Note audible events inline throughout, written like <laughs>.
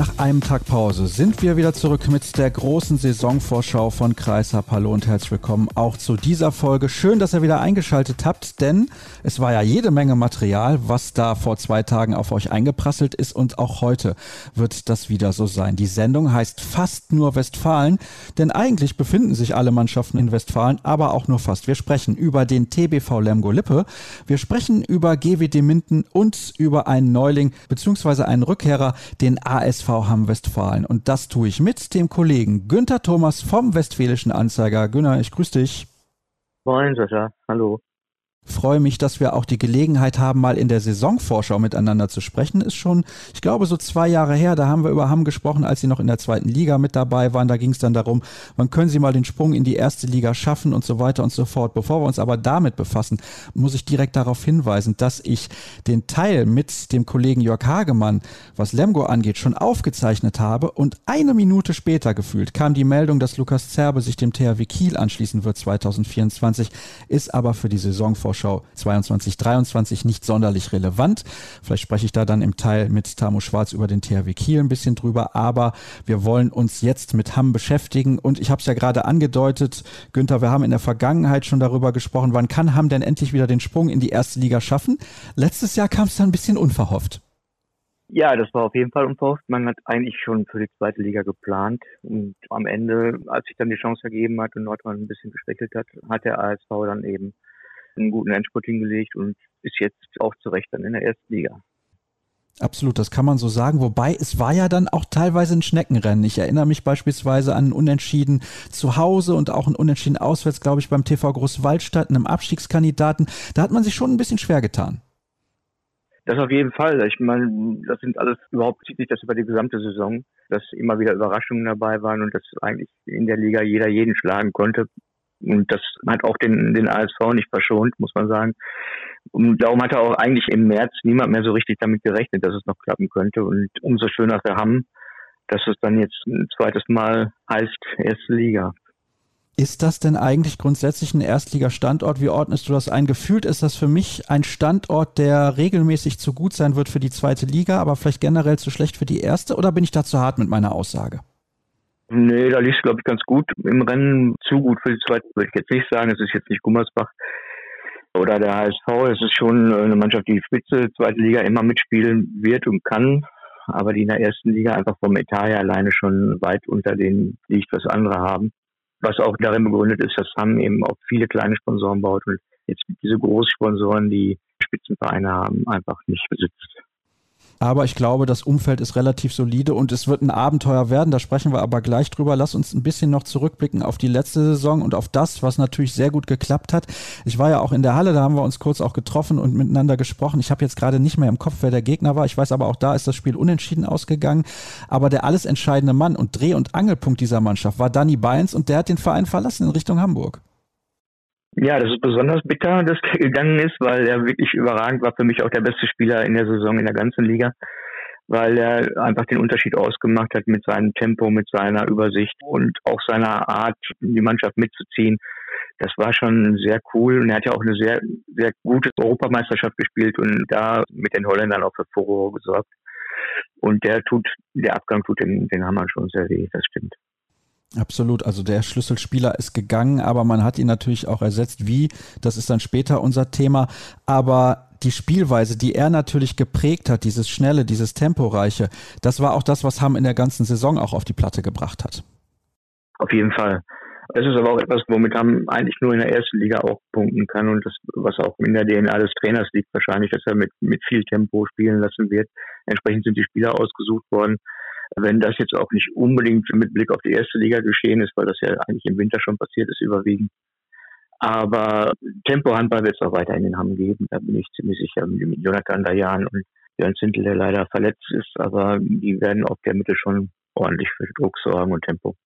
Nach einem Tag Pause sind wir wieder zurück mit der großen Saisonvorschau von Kreishab. Hallo und herzlich willkommen auch zu dieser Folge. Schön, dass ihr wieder eingeschaltet habt, denn es war ja jede Menge Material, was da vor zwei Tagen auf euch eingeprasselt ist und auch heute wird das wieder so sein. Die Sendung heißt fast nur Westfalen, denn eigentlich befinden sich alle Mannschaften in Westfalen, aber auch nur fast. Wir sprechen über den TBV Lemgo Lippe, wir sprechen über GWD Minden und über einen Neuling bzw. einen Rückkehrer, den ASV Hamm-Westfalen. Und das tue ich mit dem Kollegen Günther Thomas vom Westfälischen Anzeiger. Günter, ich grüße dich. Moin, Sascha. Hallo freue mich, dass wir auch die Gelegenheit haben, mal in der Saisonvorschau miteinander zu sprechen. Ist schon, ich glaube, so zwei Jahre her, da haben wir über Hamm gesprochen, als sie noch in der zweiten Liga mit dabei waren. Da ging es dann darum, wann können sie mal den Sprung in die erste Liga schaffen und so weiter und so fort. Bevor wir uns aber damit befassen, muss ich direkt darauf hinweisen, dass ich den Teil mit dem Kollegen Jörg Hagemann, was Lemgo angeht, schon aufgezeichnet habe und eine Minute später gefühlt kam die Meldung, dass Lukas Zerbe sich dem THW Kiel anschließen wird 2024, ist aber für die Saisonvorschau Vorschau 22, 23 nicht sonderlich relevant. Vielleicht spreche ich da dann im Teil mit Tamu Schwarz über den THW Kiel ein bisschen drüber, aber wir wollen uns jetzt mit Hamm beschäftigen und ich habe es ja gerade angedeutet, Günther, wir haben in der Vergangenheit schon darüber gesprochen, wann kann Hamm denn endlich wieder den Sprung in die erste Liga schaffen? Letztes Jahr kam es dann ein bisschen unverhofft. Ja, das war auf jeden Fall unverhofft. Man hat eigentlich schon für die zweite Liga geplant. Und am Ende, als sich dann die Chance ergeben hat und Nordrhein ein bisschen geschwächelt hat, hat der ASV dann eben einen guten Endspurt hingelegt und ist jetzt auch zu Recht dann in der ersten Liga. Absolut, das kann man so sagen. Wobei es war ja dann auch teilweise ein Schneckenrennen. Ich erinnere mich beispielsweise an ein Unentschieden zu Hause und auch ein Unentschieden auswärts, glaube ich, beim TV Großwaldstadt, einem Abstiegskandidaten. Da hat man sich schon ein bisschen schwer getan. Das auf jeden Fall. Ich meine, das sind alles überhaupt zieht sich das über die gesamte Saison, dass immer wieder Überraschungen dabei waren und dass eigentlich in der Liga jeder jeden schlagen konnte. Und das hat auch den, den ASV nicht verschont, muss man sagen. Und darum hat er auch eigentlich im März niemand mehr so richtig damit gerechnet, dass es noch klappen könnte. Und umso schöner für Hamm, dass es dann jetzt ein zweites Mal heißt erste Liga. Ist das denn eigentlich grundsätzlich ein Erstligastandort? Wie ordnest du das ein? Gefühlt ist das für mich ein Standort, der regelmäßig zu gut sein wird für die zweite Liga, aber vielleicht generell zu schlecht für die erste? Oder bin ich da zu hart mit meiner Aussage? Nee, da liegt es, glaube ich, ganz gut im Rennen. Zu gut für die zweite würde ich jetzt nicht sagen. Es ist jetzt nicht Gummersbach oder der HSV. Es ist schon eine Mannschaft, die Spitze, zweite Liga immer mitspielen wird und kann, aber die in der ersten Liga einfach vom Etat her alleine schon weit unter denen liegt, was andere haben. Was auch darin begründet ist, dass Sam eben auch viele kleine Sponsoren baut und jetzt diese Großsponsoren, die Spitzenvereine haben, einfach nicht besitzt. Aber ich glaube, das Umfeld ist relativ solide und es wird ein Abenteuer werden. Da sprechen wir aber gleich drüber. Lass uns ein bisschen noch zurückblicken auf die letzte Saison und auf das, was natürlich sehr gut geklappt hat. Ich war ja auch in der Halle, da haben wir uns kurz auch getroffen und miteinander gesprochen. Ich habe jetzt gerade nicht mehr im Kopf, wer der Gegner war. Ich weiß aber auch, da ist das Spiel unentschieden ausgegangen. Aber der alles entscheidende Mann und Dreh- und Angelpunkt dieser Mannschaft war Danny Beins und der hat den Verein verlassen in Richtung Hamburg. Ja, das ist besonders bitter, dass er gegangen ist, weil er wirklich überragend war. Für mich auch der beste Spieler in der Saison in der ganzen Liga, weil er einfach den Unterschied ausgemacht hat mit seinem Tempo, mit seiner Übersicht und auch seiner Art, die Mannschaft mitzuziehen. Das war schon sehr cool und er hat ja auch eine sehr, sehr gute Europameisterschaft gespielt und da mit den Holländern auch für Furore gesorgt. Und der tut, der Abgang tut den, den Hammer schon sehr weh, das stimmt. Absolut, also der Schlüsselspieler ist gegangen, aber man hat ihn natürlich auch ersetzt. Wie, das ist dann später unser Thema. Aber die Spielweise, die er natürlich geprägt hat, dieses Schnelle, dieses Temporeiche, das war auch das, was Hamm in der ganzen Saison auch auf die Platte gebracht hat. Auf jeden Fall. Es ist aber auch etwas, womit Hamm eigentlich nur in der ersten Liga auch punkten kann und das, was auch in der DNA des Trainers liegt, wahrscheinlich, dass er mit, mit viel Tempo spielen lassen wird. Entsprechend sind die Spieler ausgesucht worden wenn das jetzt auch nicht unbedingt mit Blick auf die erste Liga geschehen ist, weil das ja eigentlich im Winter schon passiert ist, überwiegend. Aber Tempo-Handball wird es auch weiter in den Hamm geben, da bin ich ziemlich sicher, mit Jonathan Dayan und Jörn Zintel, der leider verletzt ist, aber die werden auf der Mitte schon ordentlich für Druck sorgen und Tempo.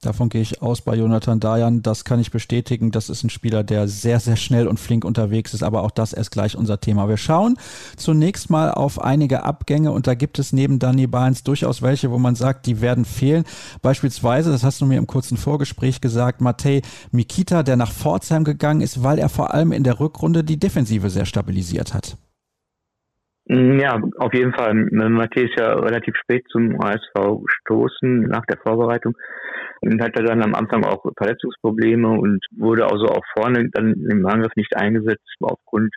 Davon gehe ich aus bei Jonathan Dayan. Das kann ich bestätigen. Das ist ein Spieler, der sehr, sehr schnell und flink unterwegs ist. Aber auch das ist gleich unser Thema. Wir schauen zunächst mal auf einige Abgänge und da gibt es neben Danny Barnes durchaus welche, wo man sagt, die werden fehlen. Beispielsweise, das hast du mir im kurzen Vorgespräch gesagt, Matej Mikita, der nach Pforzheim gegangen ist, weil er vor allem in der Rückrunde die Defensive sehr stabilisiert hat. Ja, auf jeden Fall. Matej ist ja relativ spät zum ASV gestoßen nach der Vorbereitung und hatte dann am Anfang auch Verletzungsprobleme und wurde also auch vorne dann im Angriff nicht eingesetzt aufgrund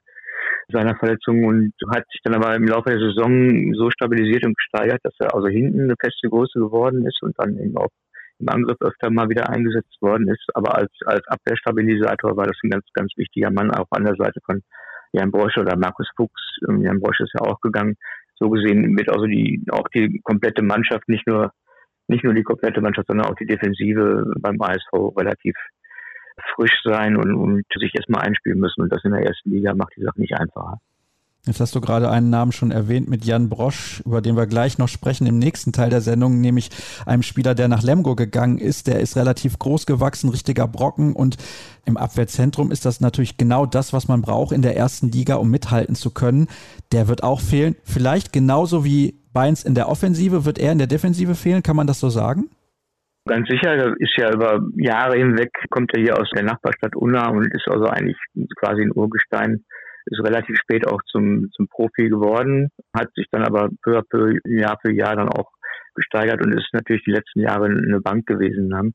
seiner Verletzung und hat sich dann aber im Laufe der Saison so stabilisiert und gesteigert, dass er also hinten eine feste Größe geworden ist und dann eben auch im Angriff öfter mal wieder eingesetzt worden ist. Aber als, als Abwehrstabilisator war das ein ganz, ganz wichtiger Mann auch an der Seite von Jan Brosch oder Markus Fuchs. Jan Brosch ist ja auch gegangen. So gesehen wird also die, auch die komplette Mannschaft nicht nur nicht nur die komplette Mannschaft, sondern auch die Defensive beim ASV relativ frisch sein und, und sich erstmal einspielen müssen. Und das in der ersten Liga macht die Sache nicht einfacher. Jetzt hast du gerade einen Namen schon erwähnt mit Jan Brosch, über den wir gleich noch sprechen im nächsten Teil der Sendung, nämlich einem Spieler, der nach Lemgo gegangen ist. Der ist relativ groß gewachsen, richtiger Brocken und im Abwehrzentrum ist das natürlich genau das, was man braucht in der ersten Liga, um mithalten zu können. Der wird auch fehlen. Vielleicht genauso wie Beins in der Offensive, wird er in der Defensive fehlen? Kann man das so sagen? Ganz sicher, er ist ja über Jahre hinweg, kommt er hier aus der Nachbarstadt Unna und ist also eigentlich quasi ein Urgestein, ist relativ spät auch zum, zum Profi geworden, hat sich dann aber peu à peu, Jahr für Jahr dann auch gesteigert und ist natürlich die letzten Jahre eine Bank gewesen haben.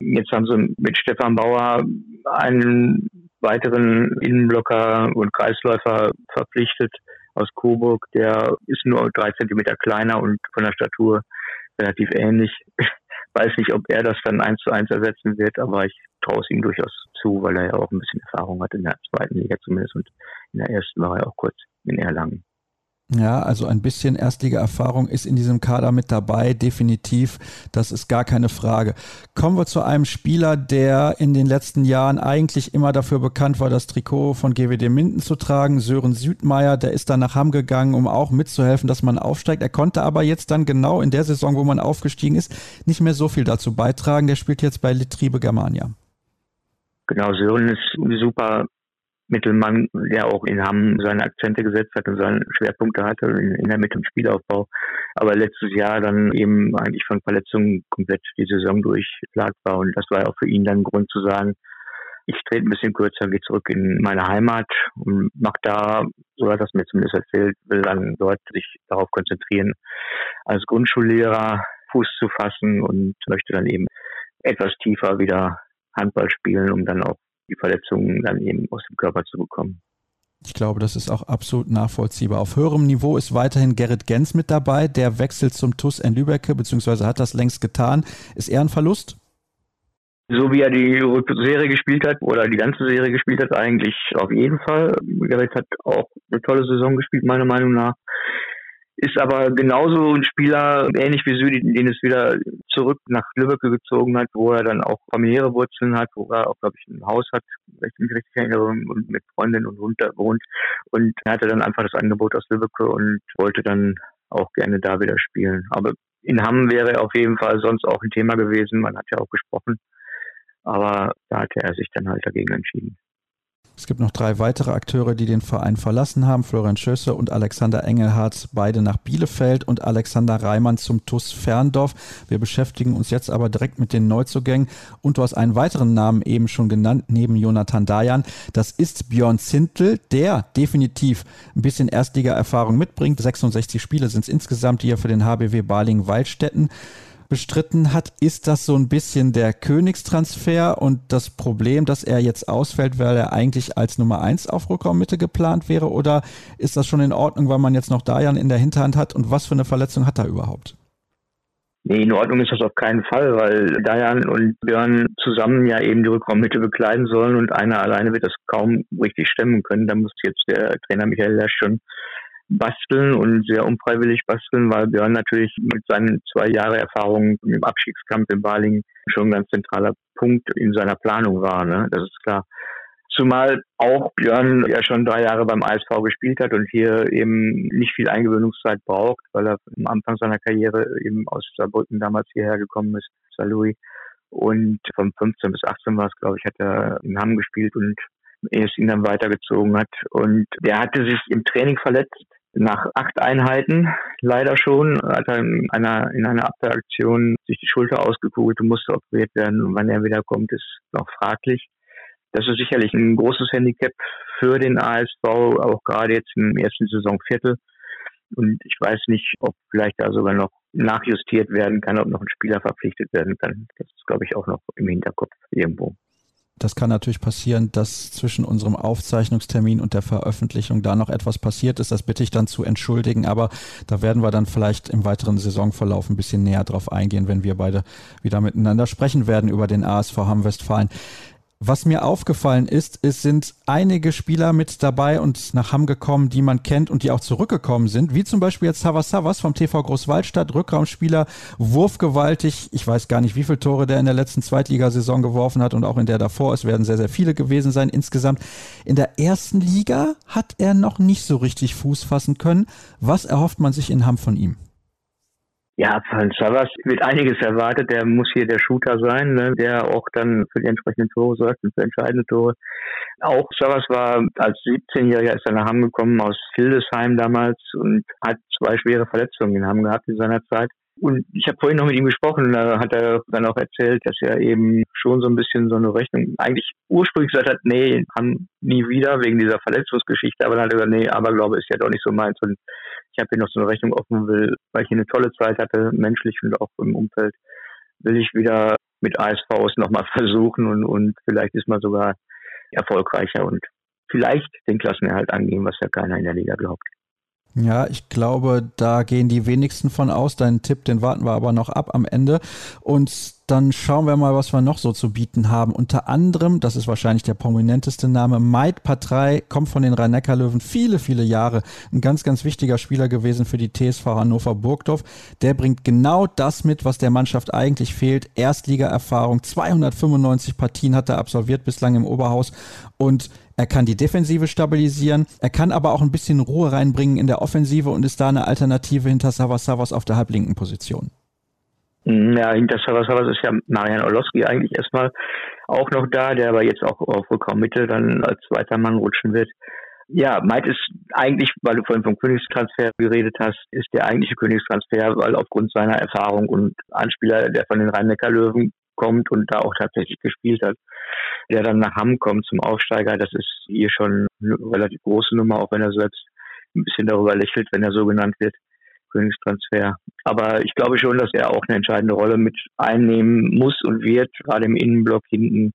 Jetzt haben sie mit Stefan Bauer einen weiteren Innenblocker und Kreisläufer verpflichtet, aus Coburg, der ist nur drei Zentimeter kleiner und von der Statur relativ ähnlich. <laughs> Weiß nicht, ob er das dann eins zu eins ersetzen wird, aber ich traue es ihm durchaus zu, weil er ja auch ein bisschen Erfahrung hat in der zweiten Liga zumindest und in der ersten war er auch kurz in Erlangen. Ja, also ein bisschen Erstliga-Erfahrung ist in diesem Kader mit dabei, definitiv. Das ist gar keine Frage. Kommen wir zu einem Spieler, der in den letzten Jahren eigentlich immer dafür bekannt war, das Trikot von GWD Minden zu tragen. Sören Südmeier, der ist dann nach Hamm gegangen, um auch mitzuhelfen, dass man aufsteigt. Er konnte aber jetzt dann genau in der Saison, wo man aufgestiegen ist, nicht mehr so viel dazu beitragen. Der spielt jetzt bei Litriebe Germania. Genau, Sören ist super Mittelmann, der auch in Hamm seine Akzente gesetzt hat und seine Schwerpunkte hatte in, in der Mitte im Spielaufbau. Aber letztes Jahr dann eben eigentlich von Verletzungen komplett die Saison durchplagt war. Und das war auch für ihn dann ein Grund zu sagen, ich trete ein bisschen kürzer, gehe zurück in meine Heimat und mache da, so hat das mir zumindest erzählt, will dann dort sich darauf konzentrieren, als Grundschullehrer Fuß zu fassen und möchte dann eben etwas tiefer wieder Handball spielen, um dann auch die Verletzungen dann eben aus dem Körper zu bekommen. Ich glaube, das ist auch absolut nachvollziehbar. Auf höherem Niveau ist weiterhin Gerrit Gens mit dabei. Der wechselt zum TUS in Lübeck, beziehungsweise hat das längst getan. Ist er ein Verlust? So wie er die Serie gespielt hat oder die ganze Serie gespielt hat, eigentlich auf jeden Fall. Gerrit hat auch eine tolle Saison gespielt, meiner Meinung nach ist aber genauso ein Spieler, ähnlich wie Südi, den es wieder zurück nach Lübeck gezogen hat, wo er dann auch familiäre Wurzeln hat, wo er auch, glaube ich, ein Haus hat, wenn ich mich richtig erinnere, und mit Freundin und Hund da wohnt. Und er hatte dann einfach das Angebot aus Lübeck und wollte dann auch gerne da wieder spielen. Aber in Hamm wäre er auf jeden Fall sonst auch ein Thema gewesen. Man hat ja auch gesprochen. Aber da hatte er sich dann halt dagegen entschieden. Es gibt noch drei weitere Akteure, die den Verein verlassen haben. Florian Schösser und Alexander Engelhardt, beide nach Bielefeld und Alexander Reimann zum TUS Ferndorf. Wir beschäftigen uns jetzt aber direkt mit den Neuzugängen. Und du hast einen weiteren Namen eben schon genannt, neben Jonathan Dayan. Das ist Björn Zintel, der definitiv ein bisschen Erstliga-Erfahrung mitbringt. 66 Spiele sind es insgesamt, die er für den HBW Baling-Waldstätten bestritten hat. Ist das so ein bisschen der Königstransfer und das Problem, dass er jetzt ausfällt, weil er eigentlich als Nummer eins auf Rückraummitte geplant wäre? Oder ist das schon in Ordnung, weil man jetzt noch Dajan in der Hinterhand hat? Und was für eine Verletzung hat er überhaupt? Nee, in Ordnung ist das auf keinen Fall, weil Dajan und Björn zusammen ja eben die Rückraummitte bekleiden sollen und einer alleine wird das kaum richtig stemmen können. Da muss jetzt der Trainer Michael Lesch schon basteln und sehr unfreiwillig basteln, weil Björn natürlich mit seinen zwei Jahre Erfahrung im Abstiegskampf in Baling schon ein ganz zentraler Punkt in seiner Planung war. Ne? Das ist klar. Zumal auch Björn ja schon drei Jahre beim ASV gespielt hat und hier eben nicht viel Eingewöhnungszeit braucht, weil er am Anfang seiner Karriere eben aus Saarbrücken damals hierher gekommen ist, Saarlouis. Und von 15 bis 18 war es, glaube ich, hat er in Hamm gespielt und es ihn dann weitergezogen hat. Und der hatte sich im Training verletzt. Nach acht Einheiten, leider schon, hat er in einer, in einer Abwehraktion sich die Schulter ausgekugelt und musste operiert werden. Und wann er wiederkommt, ist noch fraglich. Das ist sicherlich ein großes Handicap für den ASV, auch gerade jetzt im ersten Saisonviertel. Und ich weiß nicht, ob vielleicht da sogar noch nachjustiert werden kann, ob noch ein Spieler verpflichtet werden kann. Das ist, glaube ich, auch noch im Hinterkopf irgendwo. Das kann natürlich passieren, dass zwischen unserem Aufzeichnungstermin und der Veröffentlichung da noch etwas passiert ist. Das bitte ich dann zu entschuldigen, aber da werden wir dann vielleicht im weiteren Saisonverlauf ein bisschen näher drauf eingehen, wenn wir beide wieder miteinander sprechen werden über den ASV Hamm Westfalen. Was mir aufgefallen ist, es sind einige Spieler mit dabei und nach Hamm gekommen, die man kennt und die auch zurückgekommen sind, wie zum Beispiel jetzt Savas Savas vom TV Großwaldstadt, Rückraumspieler, wurfgewaltig. Ich weiß gar nicht, wie viele Tore der in der letzten Zweitligasaison geworfen hat und auch in der davor. Es werden sehr, sehr viele gewesen sein insgesamt. In der ersten Liga hat er noch nicht so richtig Fuß fassen können. Was erhofft man sich in Hamm von ihm? Ja, von Savas wird einiges erwartet. Der muss hier der Shooter sein, ne? der auch dann für die entsprechenden Tore sorgt und für entscheidende Tore. Auch Savas war als 17-Jähriger ist er nach Hamm gekommen aus Hildesheim damals und hat zwei schwere Verletzungen in Hamm gehabt in seiner Zeit. Und ich habe vorhin noch mit ihm gesprochen, da hat er dann auch erzählt, dass er eben schon so ein bisschen so eine Rechnung eigentlich ursprünglich gesagt hat, nee, haben nie wieder wegen dieser Verletzungsgeschichte, aber dann hat er gesagt, nee, aber glaube ist ja doch nicht so meins und ich habe hier noch so eine Rechnung offen will, weil ich hier eine tolle Zeit hatte, menschlich und auch im Umfeld, will ich wieder mit ASVs nochmal <laughs> versuchen und, und vielleicht ist man sogar erfolgreicher und vielleicht den Klassenerhalt angehen, was ja keiner in der Liga glaubt. Ja, ich glaube, da gehen die wenigsten von aus. Deinen Tipp, den warten wir aber noch ab am Ende. Und dann schauen wir mal, was wir noch so zu bieten haben. Unter anderem, das ist wahrscheinlich der prominenteste Name, Maid Patrei, kommt von den Rhein-Neckar-Löwen, viele, viele Jahre. Ein ganz, ganz wichtiger Spieler gewesen für die TSV Hannover Burgdorf. Der bringt genau das mit, was der Mannschaft eigentlich fehlt. Erstliga-Erfahrung, 295 Partien hat er absolviert bislang im Oberhaus und er kann die Defensive stabilisieren. Er kann aber auch ein bisschen Ruhe reinbringen in der Offensive und ist da eine Alternative hinter Savas Savas auf der halblinken Position. Mhm, ja, hinter Savas Savas ist ja Marian Orlowski eigentlich erstmal auch noch da, der aber jetzt auch auf Rückraummitte dann als zweiter Mann rutschen wird. Ja, Maid ist eigentlich, weil du vorhin vom Königstransfer geredet hast, ist der eigentliche Königstransfer, weil aufgrund seiner Erfahrung und Anspieler, der von den Rhein-Neckar-Löwen kommt und da auch tatsächlich gespielt hat, der dann nach Hamm kommt zum Aufsteiger, das ist hier schon eine relativ große Nummer, auch wenn er selbst ein bisschen darüber lächelt, wenn er so genannt wird, Königstransfer. Aber ich glaube schon, dass er auch eine entscheidende Rolle mit einnehmen muss und wird, gerade im Innenblock hinten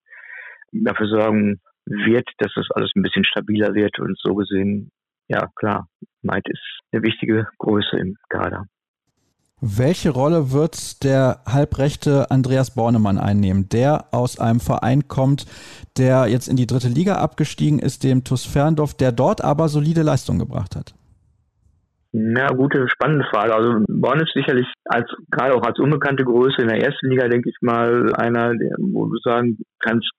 dafür sorgen wird, dass das alles ein bisschen stabiler wird und so gesehen, ja klar, Maid ist eine wichtige Größe im Kader. Welche Rolle wird der halbrechte Andreas Bornemann einnehmen, der aus einem Verein kommt, der jetzt in die dritte Liga abgestiegen ist, dem TuS Ferndorf, der dort aber solide Leistung gebracht hat? Ja, gute, spannende Frage. Also Born ist sicherlich als gerade auch als unbekannte Größe in der ersten Liga, denke ich mal, einer, der, wo du sagen kannst,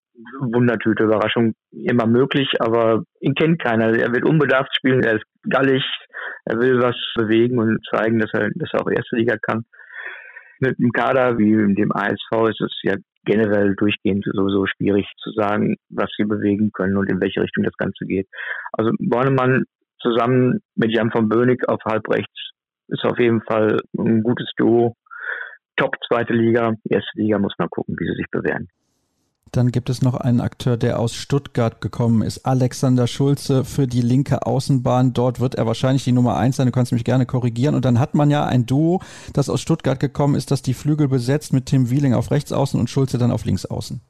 Wundertüte, Überraschung immer möglich, aber ihn kennt keiner. Er wird unbedarft spielen, er ist gallig, er will was bewegen und zeigen, dass er, dass er auch erste Liga kann. Mit einem Kader wie dem ASV ist es ja generell durchgehend sowieso schwierig zu sagen, was sie bewegen können und in welche Richtung das Ganze geht. Also Bornemann zusammen mit Jan von Bönig auf halb rechts ist auf jeden Fall ein gutes Duo. Top zweite Liga, erste Liga muss man gucken, wie sie sich bewähren. Dann gibt es noch einen Akteur, der aus Stuttgart gekommen ist, Alexander Schulze für die linke Außenbahn. Dort wird er wahrscheinlich die Nummer eins sein. Du kannst mich gerne korrigieren. Und dann hat man ja ein Duo, das aus Stuttgart gekommen ist, das die Flügel besetzt mit Tim Wieling auf rechts außen und Schulze dann auf links außen.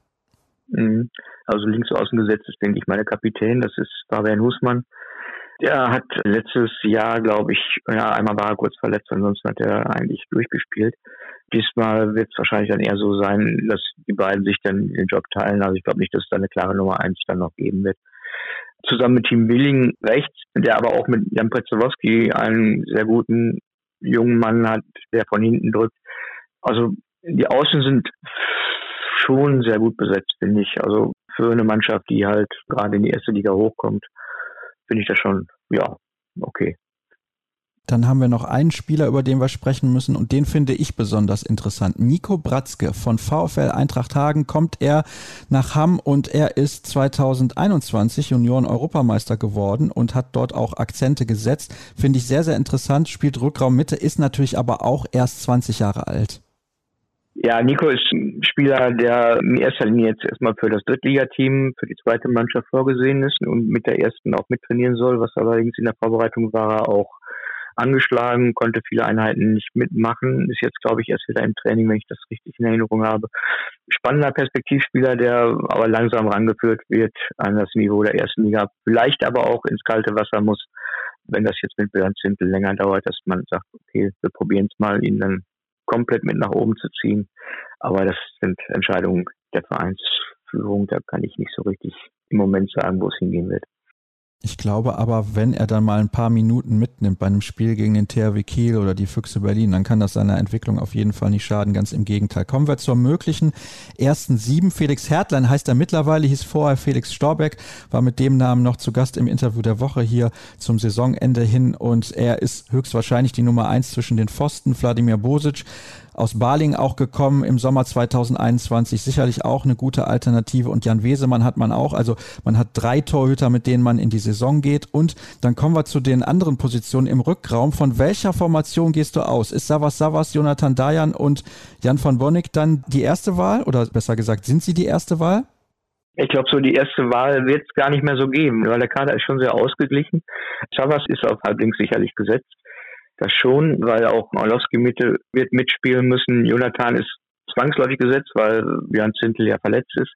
Mhm. Also links außen gesetzt ist, denke ich, meine Kapitän. Das ist Fabian Husmann. Der hat letztes Jahr, glaube ich, ja, einmal war er kurz verletzt, ansonsten hat er eigentlich durchgespielt. Diesmal wird es wahrscheinlich dann eher so sein, dass die beiden sich dann den Job teilen. Also ich glaube nicht, dass es da eine klare Nummer eins dann noch geben wird. Zusammen mit Team Willing rechts, der aber auch mit Jan Pretzowski einen sehr guten jungen Mann hat, der von hinten drückt. Also die Außen sind schon sehr gut besetzt, finde ich. Also für eine Mannschaft, die halt gerade in die erste Liga hochkommt, finde ich das schon, ja, okay. Dann haben wir noch einen Spieler, über den wir sprechen müssen und den finde ich besonders interessant. Nico Bratzke von VfL Eintracht Hagen kommt er nach Hamm und er ist 2021 Junioren-Europameister geworden und hat dort auch Akzente gesetzt. Finde ich sehr, sehr interessant, spielt Rückraum Mitte, ist natürlich aber auch erst 20 Jahre alt. Ja, Nico ist ein Spieler, der in erster Linie jetzt erstmal für das Drittligateam, für die zweite Mannschaft vorgesehen ist und mit der ersten auch mittrainieren soll, was allerdings in der Vorbereitung war auch angeschlagen, konnte viele Einheiten nicht mitmachen, ist jetzt, glaube ich, erst wieder im Training, wenn ich das richtig in Erinnerung habe. Spannender Perspektivspieler, der aber langsam rangeführt wird an das Niveau der ersten Liga, vielleicht aber auch ins kalte Wasser muss, wenn das jetzt mit Björn Zimpel länger dauert, dass man sagt, okay, wir probieren es mal, ihn dann komplett mit nach oben zu ziehen. Aber das sind Entscheidungen der Vereinsführung, da kann ich nicht so richtig im Moment sagen, wo es hingehen wird. Ich glaube aber, wenn er dann mal ein paar Minuten mitnimmt bei einem Spiel gegen den THW Kiel oder die Füchse Berlin, dann kann das seiner Entwicklung auf jeden Fall nicht schaden. Ganz im Gegenteil. Kommen wir zur möglichen ersten sieben. Felix Hertlein heißt er mittlerweile, hieß vorher Felix Storbeck, war mit dem Namen noch zu Gast im Interview der Woche hier zum Saisonende hin und er ist höchstwahrscheinlich die Nummer eins zwischen den Pfosten. Wladimir Bosic aus Baling auch gekommen im Sommer 2021. Sicherlich auch eine gute Alternative. Und Jan Wesemann hat man auch. Also man hat drei Torhüter, mit denen man in die Saison geht. Und dann kommen wir zu den anderen Positionen im Rückraum. Von welcher Formation gehst du aus? Ist Savas Savas, Jonathan Dayan und Jan von Bonnig dann die erste Wahl? Oder besser gesagt, sind sie die erste Wahl? Ich glaube, so die erste Wahl wird es gar nicht mehr so geben, weil der Kader ist schon sehr ausgeglichen. Savas ist auf halblinks sicherlich gesetzt das schon, weil auch Orlowski Mitte wird mitspielen müssen. Jonathan ist zwangsläufig gesetzt, weil Björn Zintel ja verletzt ist.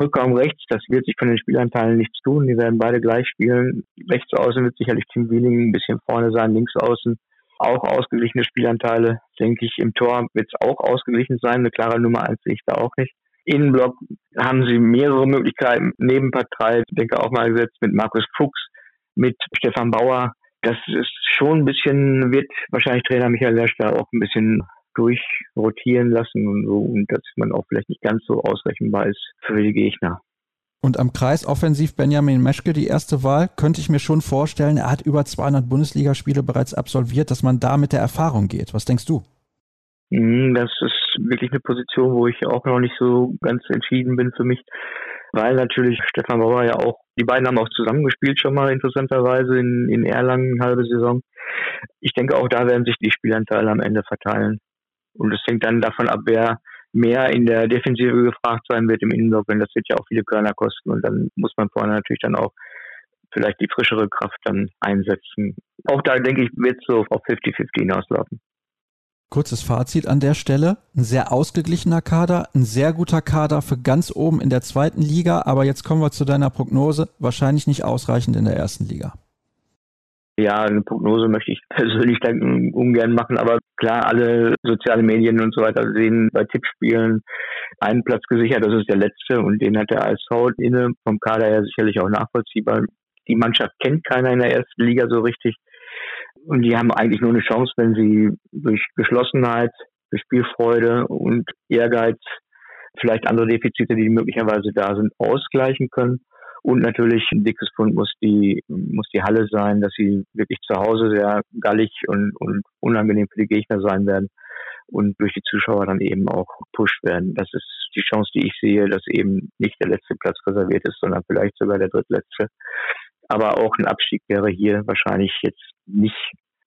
Rückraum rechts, das wird sich von den Spielanteilen nichts tun. Die werden beide gleich spielen. Rechts außen wird sicherlich Tim Wiening ein bisschen vorne sein, links außen auch ausgeglichene Spielanteile. Denke ich, im Tor wird es auch ausgeglichen sein. Eine klare Nummer eins sehe ich da auch nicht. Innenblock haben sie mehrere Möglichkeiten. Nebenpartei, denke auch mal gesetzt mit Markus Fuchs, mit Stefan Bauer, das ist schon ein bisschen, wird wahrscheinlich Trainer Michael Lesch da auch ein bisschen durchrotieren lassen und so und dass man auch vielleicht nicht ganz so ausrechenbar ist für die Gegner. Und am Kreis offensiv Benjamin Meschke die erste Wahl, könnte ich mir schon vorstellen, er hat über 200 Bundesligaspiele bereits absolviert, dass man da mit der Erfahrung geht. Was denkst du? Hm, das ist wirklich eine Position, wo ich auch noch nicht so ganz entschieden bin für mich weil natürlich Stefan Bauer ja auch, die beiden haben auch zusammengespielt schon mal interessanterweise in, in Erlangen eine halbe Saison. Ich denke auch da werden sich die Spielanteile am Ende verteilen. Und es hängt dann davon ab, wer mehr in der Defensive gefragt sein wird im Innenblock, denn das wird ja auch viele Körner kosten und dann muss man vorne natürlich dann auch vielleicht die frischere Kraft dann einsetzen. Auch da denke ich, wird es so auf 50-50 hinauslaufen. Kurzes Fazit an der Stelle. Ein sehr ausgeglichener Kader, ein sehr guter Kader für ganz oben in der zweiten Liga. Aber jetzt kommen wir zu deiner Prognose. Wahrscheinlich nicht ausreichend in der ersten Liga. Ja, eine Prognose möchte ich persönlich dann ungern machen, aber klar, alle sozialen Medien und so weiter sehen bei Tippspielen einen Platz gesichert, das ist der letzte und den hat der ASV inne, vom Kader her sicherlich auch nachvollziehbar. Die Mannschaft kennt keiner in der ersten Liga so richtig. Und die haben eigentlich nur eine Chance, wenn sie durch Geschlossenheit, durch Spielfreude und Ehrgeiz vielleicht andere Defizite, die möglicherweise da sind, ausgleichen können. Und natürlich ein dickes Pfund muss die, muss die Halle sein, dass sie wirklich zu Hause sehr gallig und, und unangenehm für die Gegner sein werden und durch die Zuschauer dann eben auch gepusht werden. Das ist die Chance, die ich sehe, dass eben nicht der letzte Platz reserviert ist, sondern vielleicht sogar der drittletzte. Aber auch ein Abstieg wäre hier wahrscheinlich jetzt nicht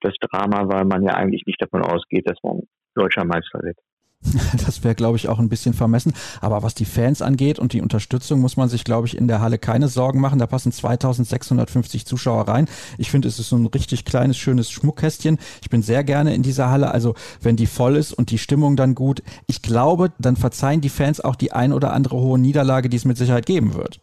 das Drama, weil man ja eigentlich nicht davon ausgeht, dass man deutscher Meister wird. <laughs> Das wäre, glaube ich, auch ein bisschen vermessen. Aber was die Fans angeht und die Unterstützung, muss man sich, glaube ich, in der Halle keine Sorgen machen. Da passen 2650 Zuschauer rein. Ich finde, es ist so ein richtig kleines, schönes Schmuckkästchen. Ich bin sehr gerne in dieser Halle. Also, wenn die voll ist und die Stimmung dann gut, ich glaube, dann verzeihen die Fans auch die ein oder andere hohe Niederlage, die es mit Sicherheit geben wird.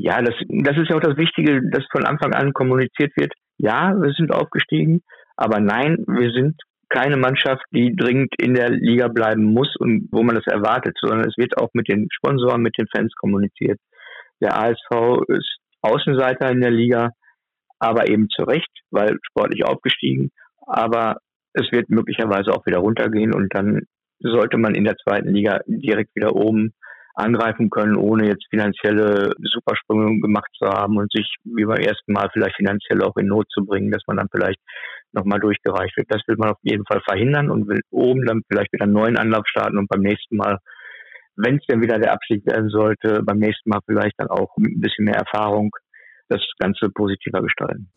Ja, das, das ist ja auch das Wichtige, dass von Anfang an kommuniziert wird. Ja, wir sind aufgestiegen, aber nein, wir sind keine Mannschaft, die dringend in der Liga bleiben muss und wo man das erwartet, sondern es wird auch mit den Sponsoren, mit den Fans kommuniziert. Der ASV ist Außenseiter in der Liga, aber eben zu Recht, weil sportlich aufgestiegen. Aber es wird möglicherweise auch wieder runtergehen und dann sollte man in der zweiten Liga direkt wieder oben angreifen können, ohne jetzt finanzielle Supersprünge gemacht zu haben und sich wie beim ersten Mal vielleicht finanziell auch in Not zu bringen, dass man dann vielleicht nochmal durchgereicht wird. Das will man auf jeden Fall verhindern und will oben dann vielleicht wieder einen neuen Anlauf starten und beim nächsten Mal, wenn es denn wieder der Abstieg werden sollte, beim nächsten Mal vielleicht dann auch ein bisschen mehr Erfahrung das Ganze positiver gestalten.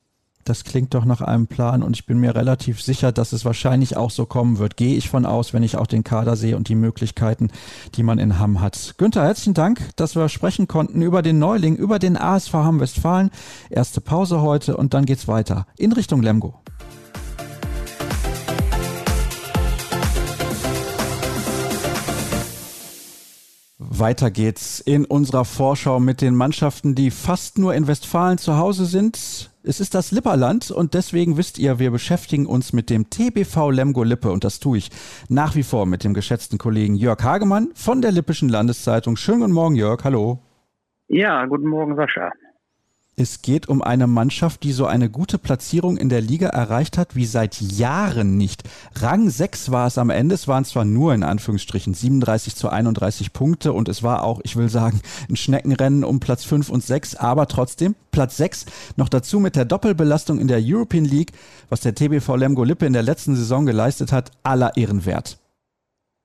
Das klingt doch nach einem Plan und ich bin mir relativ sicher, dass es wahrscheinlich auch so kommen wird. Gehe ich von aus, wenn ich auch den Kader sehe und die Möglichkeiten, die man in Hamm hat. Günther, herzlichen Dank, dass wir sprechen konnten über den Neuling, über den ASV Hamm Westfalen. Erste Pause heute und dann geht's weiter in Richtung Lemgo. Weiter geht's in unserer Vorschau mit den Mannschaften, die fast nur in Westfalen zu Hause sind. Es ist das Lipperland und deswegen wisst ihr, wir beschäftigen uns mit dem TBV Lemgo Lippe und das tue ich nach wie vor mit dem geschätzten Kollegen Jörg Hagemann von der Lippischen Landeszeitung. Schönen guten Morgen, Jörg. Hallo. Ja, guten Morgen, Sascha. Es geht um eine Mannschaft, die so eine gute Platzierung in der Liga erreicht hat wie seit Jahren nicht. Rang 6 war es am Ende. Es waren zwar nur in Anführungsstrichen 37 zu 31 Punkte und es war auch, ich will sagen, ein Schneckenrennen um Platz 5 und 6, aber trotzdem Platz 6 noch dazu mit der Doppelbelastung in der European League, was der TBV Lemgo Lippe in der letzten Saison geleistet hat, aller Ehren wert.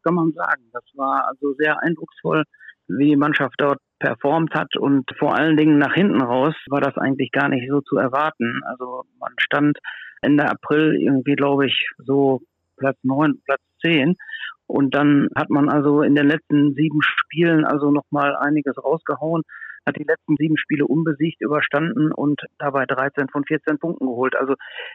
Kann man sagen. Das war also sehr eindrucksvoll, wie die Mannschaft dort performt hat und vor allen Dingen nach hinten raus war das eigentlich gar nicht so zu erwarten. Also man stand Ende April irgendwie, glaube ich, so Platz neun, Platz zehn und dann hat man also in den letzten sieben Spielen also nochmal einiges rausgehauen, hat die letzten sieben Spiele unbesiegt überstanden und dabei 13 von 14 Punkten geholt. Also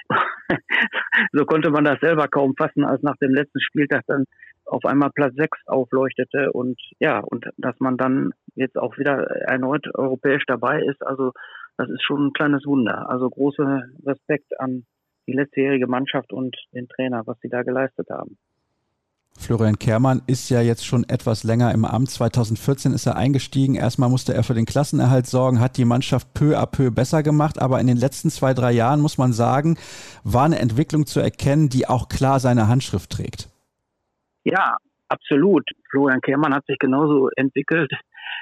<laughs> so konnte man das selber kaum fassen, als nach dem letzten Spieltag dann auf einmal Platz 6 aufleuchtete und ja, und dass man dann jetzt auch wieder erneut europäisch dabei ist, also das ist schon ein kleines Wunder. Also großer Respekt an die letztjährige Mannschaft und den Trainer, was sie da geleistet haben. Florian Kehrmann ist ja jetzt schon etwas länger im Amt. 2014 ist er eingestiegen. Erstmal musste er für den Klassenerhalt sorgen, hat die Mannschaft peu à peu besser gemacht. Aber in den letzten zwei, drei Jahren, muss man sagen, war eine Entwicklung zu erkennen, die auch klar seine Handschrift trägt. Ja, absolut. Florian Kehrmann hat sich genauso entwickelt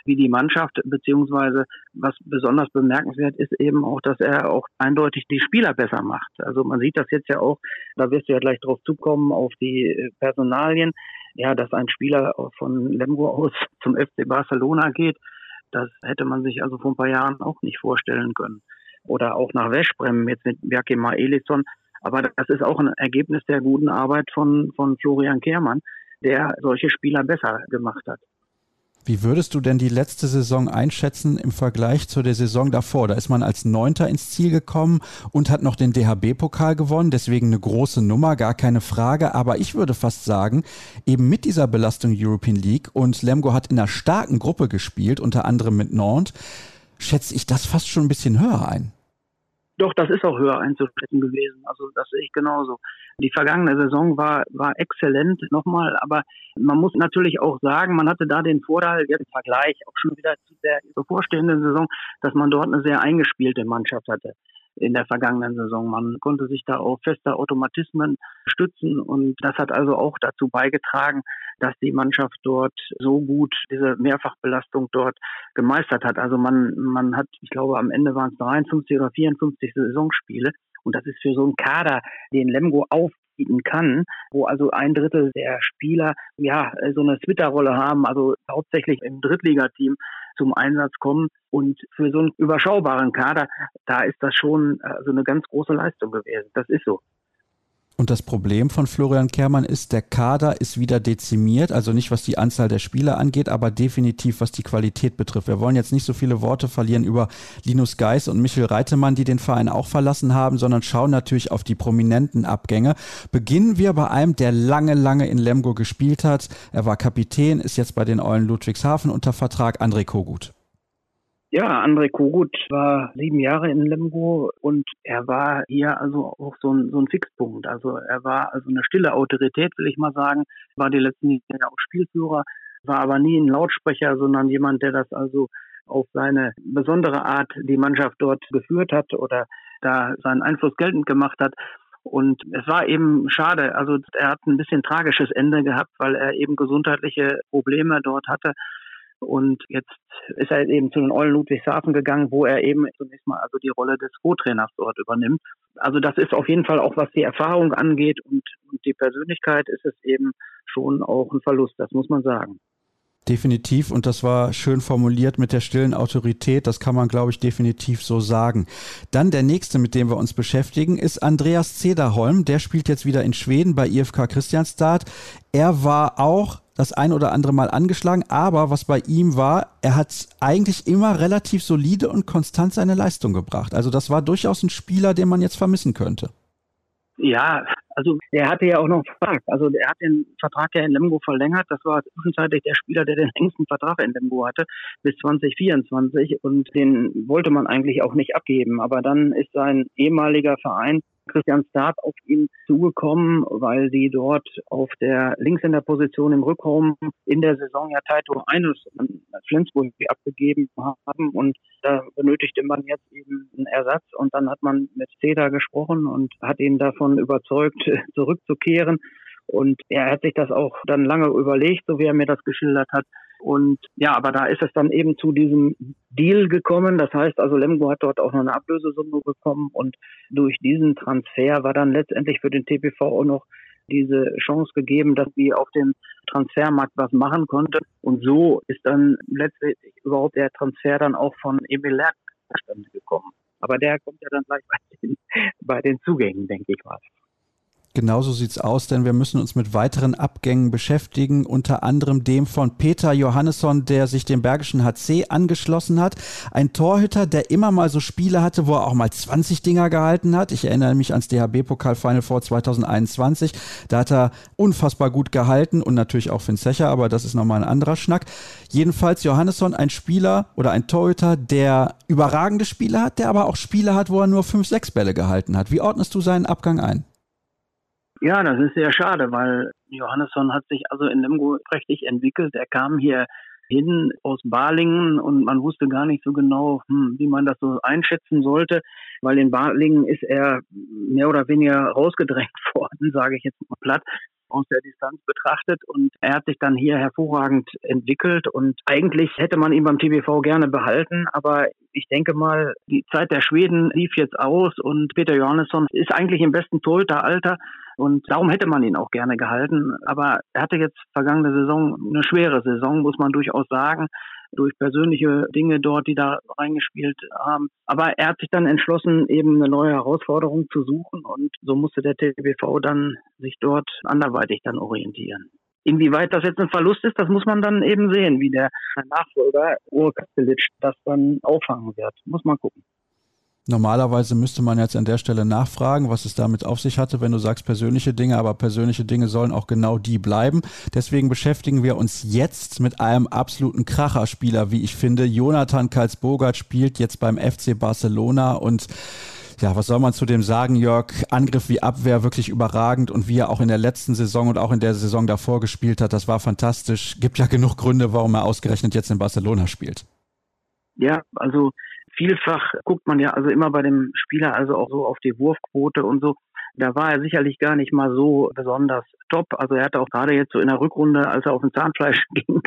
wie die Mannschaft, beziehungsweise was besonders bemerkenswert ist eben auch, dass er auch eindeutig die Spieler besser macht. Also man sieht das jetzt ja auch, da wirst du ja gleich drauf zukommen, auf die äh, Personalien, ja, dass ein Spieler von Lemgo aus <laughs> zum FC Barcelona geht, das hätte man sich also vor ein paar Jahren auch nicht vorstellen können. Oder auch nach Weschbrem jetzt mit Bjarkema Elisson. Aber das ist auch ein Ergebnis der guten Arbeit von, von Florian Kehrmann, der solche Spieler besser gemacht hat. Wie würdest du denn die letzte Saison einschätzen im Vergleich zu der Saison davor? Da ist man als Neunter ins Ziel gekommen und hat noch den DHB-Pokal gewonnen, deswegen eine große Nummer, gar keine Frage. Aber ich würde fast sagen, eben mit dieser Belastung European League und Lemgo hat in einer starken Gruppe gespielt, unter anderem mit Nantes, schätze ich das fast schon ein bisschen höher ein. Doch, das ist auch höher einzuschätzen gewesen. Also das sehe ich genauso. Die vergangene Saison war, war exzellent nochmal, aber man muss natürlich auch sagen, man hatte da den Vorteil, jetzt im Vergleich auch schon wieder zu der bevorstehenden Saison, dass man dort eine sehr eingespielte Mannschaft hatte in der vergangenen Saison. Man konnte sich da auf feste Automatismen stützen und das hat also auch dazu beigetragen, dass die Mannschaft dort so gut diese Mehrfachbelastung dort gemeistert hat. Also man, man hat, ich glaube, am Ende waren es 53 oder 54 Saisonspiele und das ist für so einen Kader, den Lemgo aufbieten kann, wo also ein Drittel der Spieler ja so eine Twitter-Rolle haben, also hauptsächlich im Drittligateam zum Einsatz kommen. Und für so einen überschaubaren Kader, da ist das schon äh, so eine ganz große Leistung gewesen. Das ist so. Und das Problem von Florian Kehrmann ist, der Kader ist wieder dezimiert, also nicht was die Anzahl der Spieler angeht, aber definitiv was die Qualität betrifft. Wir wollen jetzt nicht so viele Worte verlieren über Linus Geis und Michel Reitemann, die den Verein auch verlassen haben, sondern schauen natürlich auf die prominenten Abgänge. Beginnen wir bei einem, der lange, lange in Lemgo gespielt hat. Er war Kapitän, ist jetzt bei den Eulen Ludwigshafen unter Vertrag, André Kogut. Ja, André Kogut war sieben Jahre in Lemgo und er war hier also auch so ein, so ein Fixpunkt. Also er war also eine stille Autorität, will ich mal sagen, war die letzten Jahre auch Spielführer, war aber nie ein Lautsprecher, sondern jemand, der das also auf seine besondere Art die Mannschaft dort geführt hat oder da seinen Einfluss geltend gemacht hat. Und es war eben schade, also er hat ein bisschen tragisches Ende gehabt, weil er eben gesundheitliche Probleme dort hatte Und jetzt ist er eben zu den Eulen Ludwigshafen gegangen, wo er eben zunächst mal also die Rolle des Co-Trainers dort übernimmt. Also das ist auf jeden Fall auch, was die Erfahrung angeht und, und die Persönlichkeit, ist es eben schon auch ein Verlust, das muss man sagen. Definitiv, und das war schön formuliert mit der stillen Autorität, das kann man, glaube ich, definitiv so sagen. Dann der nächste, mit dem wir uns beschäftigen, ist Andreas Zederholm. Der spielt jetzt wieder in Schweden bei IFK Christianstad. Er war auch das ein oder andere Mal angeschlagen, aber was bei ihm war, er hat eigentlich immer relativ solide und konstant seine Leistung gebracht. Also das war durchaus ein Spieler, den man jetzt vermissen könnte. Ja, also der hatte ja auch noch einen Vertrag. Also er hat den Vertrag ja in Lemgo verlängert. Das war zwischenzeitlich der Spieler, der den <laughs> längsten Vertrag in Lemgo hatte, bis 2024. Und den wollte man eigentlich auch nicht abgeben. Aber dann ist sein ehemaliger Verein Christian Start auf ihn zugekommen, weil die dort auf der Linkshänder-Position im Rückraum in der Saison ja Taito Eines an Flensburg abgegeben haben und da benötigte man jetzt eben einen Ersatz und dann hat man mit Cedar gesprochen und hat ihn davon überzeugt, <laughs> zurückzukehren. Und er hat sich das auch dann lange überlegt, so wie er mir das geschildert hat. Und ja, aber da ist es dann eben zu diesem Deal gekommen. Das heißt also, Lemgo hat dort auch noch eine Ablösesumme bekommen und durch diesen Transfer war dann letztendlich für den TPV auch noch diese Chance gegeben, dass die auf dem Transfermarkt was machen konnte. Und so ist dann letztendlich überhaupt der Transfer dann auch von Emil Lerck zustande gekommen. Aber der kommt ja dann gleich bei den, bei den Zugängen, denke ich mal. Genauso sieht's aus, denn wir müssen uns mit weiteren Abgängen beschäftigen, unter anderem dem von Peter Johannesson, der sich dem Bergischen HC angeschlossen hat. Ein Torhüter, der immer mal so Spiele hatte, wo er auch mal 20 Dinger gehalten hat. Ich erinnere mich ans DHB-Pokal Final Four 2021. Da hat er unfassbar gut gehalten und natürlich auch Finn Zecher, aber das ist nochmal ein anderer Schnack. Jedenfalls Johannesson, ein Spieler oder ein Torhüter, der überragende Spiele hat, der aber auch Spiele hat, wo er nur 5, 6 Bälle gehalten hat. Wie ordnest du seinen Abgang ein? Ja, das ist sehr schade, weil Johannesson hat sich also in Lemgo prächtig entwickelt. Er kam hier hin aus Balingen und man wusste gar nicht so genau, hm, wie man das so einschätzen sollte, weil in Balingen ist er mehr oder weniger rausgedrängt <laughs> worden, sage ich jetzt mal platt aus der Distanz betrachtet. Und er hat sich dann hier hervorragend entwickelt und eigentlich hätte man ihn beim TBV gerne behalten, aber ich denke mal, die Zeit der Schweden lief jetzt aus und Peter Johannesson ist eigentlich im besten Torhüteralter und darum hätte man ihn auch gerne gehalten. Aber er hatte jetzt vergangene Saison eine schwere Saison, muss man durchaus sagen, durch persönliche Dinge dort, die da reingespielt haben. Aber er hat sich dann entschlossen, eben eine neue Herausforderung zu suchen und so musste der TBV dann sich dort anderweitig dann orientieren. Inwieweit das jetzt ein Verlust ist, das muss man dann eben sehen, wie der Nachfolger Ur das dann auffangen wird. Muss man gucken. Normalerweise müsste man jetzt an der Stelle nachfragen, was es damit auf sich hatte, wenn du sagst persönliche Dinge, aber persönliche Dinge sollen auch genau die bleiben. Deswegen beschäftigen wir uns jetzt mit einem absoluten Kracherspieler, wie ich finde. Jonathan Karlsbogart spielt jetzt beim FC Barcelona und ja, was soll man zu dem sagen, Jörg? Angriff wie Abwehr wirklich überragend und wie er auch in der letzten Saison und auch in der Saison davor gespielt hat, das war fantastisch. Gibt ja genug Gründe, warum er ausgerechnet jetzt in Barcelona spielt. Ja, also vielfach guckt man ja also immer bei dem Spieler also auch so auf die Wurfquote und so. Da war er sicherlich gar nicht mal so besonders top. Also er hatte auch gerade jetzt so in der Rückrunde, als er auf den Zahnfleisch <laughs> ging,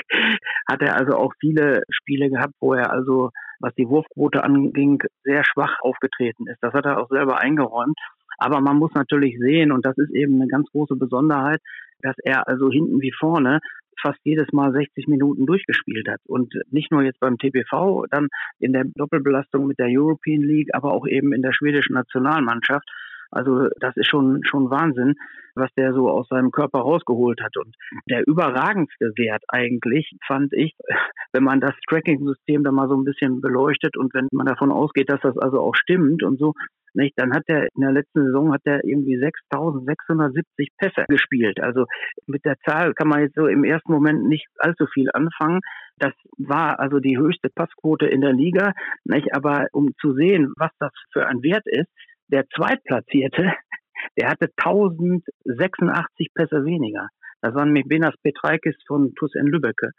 hat er also auch viele Spiele gehabt, wo er also, was die Wurfquote anging, sehr schwach aufgetreten ist. Das hat er auch selber eingeräumt. Aber man muss natürlich sehen, und das ist eben eine ganz große Besonderheit, dass er also hinten wie vorne fast jedes Mal 60 Minuten durchgespielt hat. Und nicht nur jetzt beim TPV, dann in der Doppelbelastung mit der European League, aber auch eben in der schwedischen Nationalmannschaft. Also das ist schon, schon Wahnsinn, was der so aus seinem Körper rausgeholt hat. Und der überragendste Wert eigentlich fand ich, <laughs> wenn man das Tracking-System da mal so ein bisschen beleuchtet und wenn man davon ausgeht, dass das also auch stimmt und so, nicht? Dann hat er in der letzten Saison hat er irgendwie 6.670 Pässe gespielt. Also mit der Zahl kann man jetzt so im ersten Moment nicht allzu viel anfangen. Das war also die höchste Passquote in der Liga. Nicht? Aber um zu sehen, was das für ein Wert ist, der Zweitplatzierte, <laughs> der hatte 1086 Pässe weniger. Das waren Benas Petraikis von TuS in Lübbecke.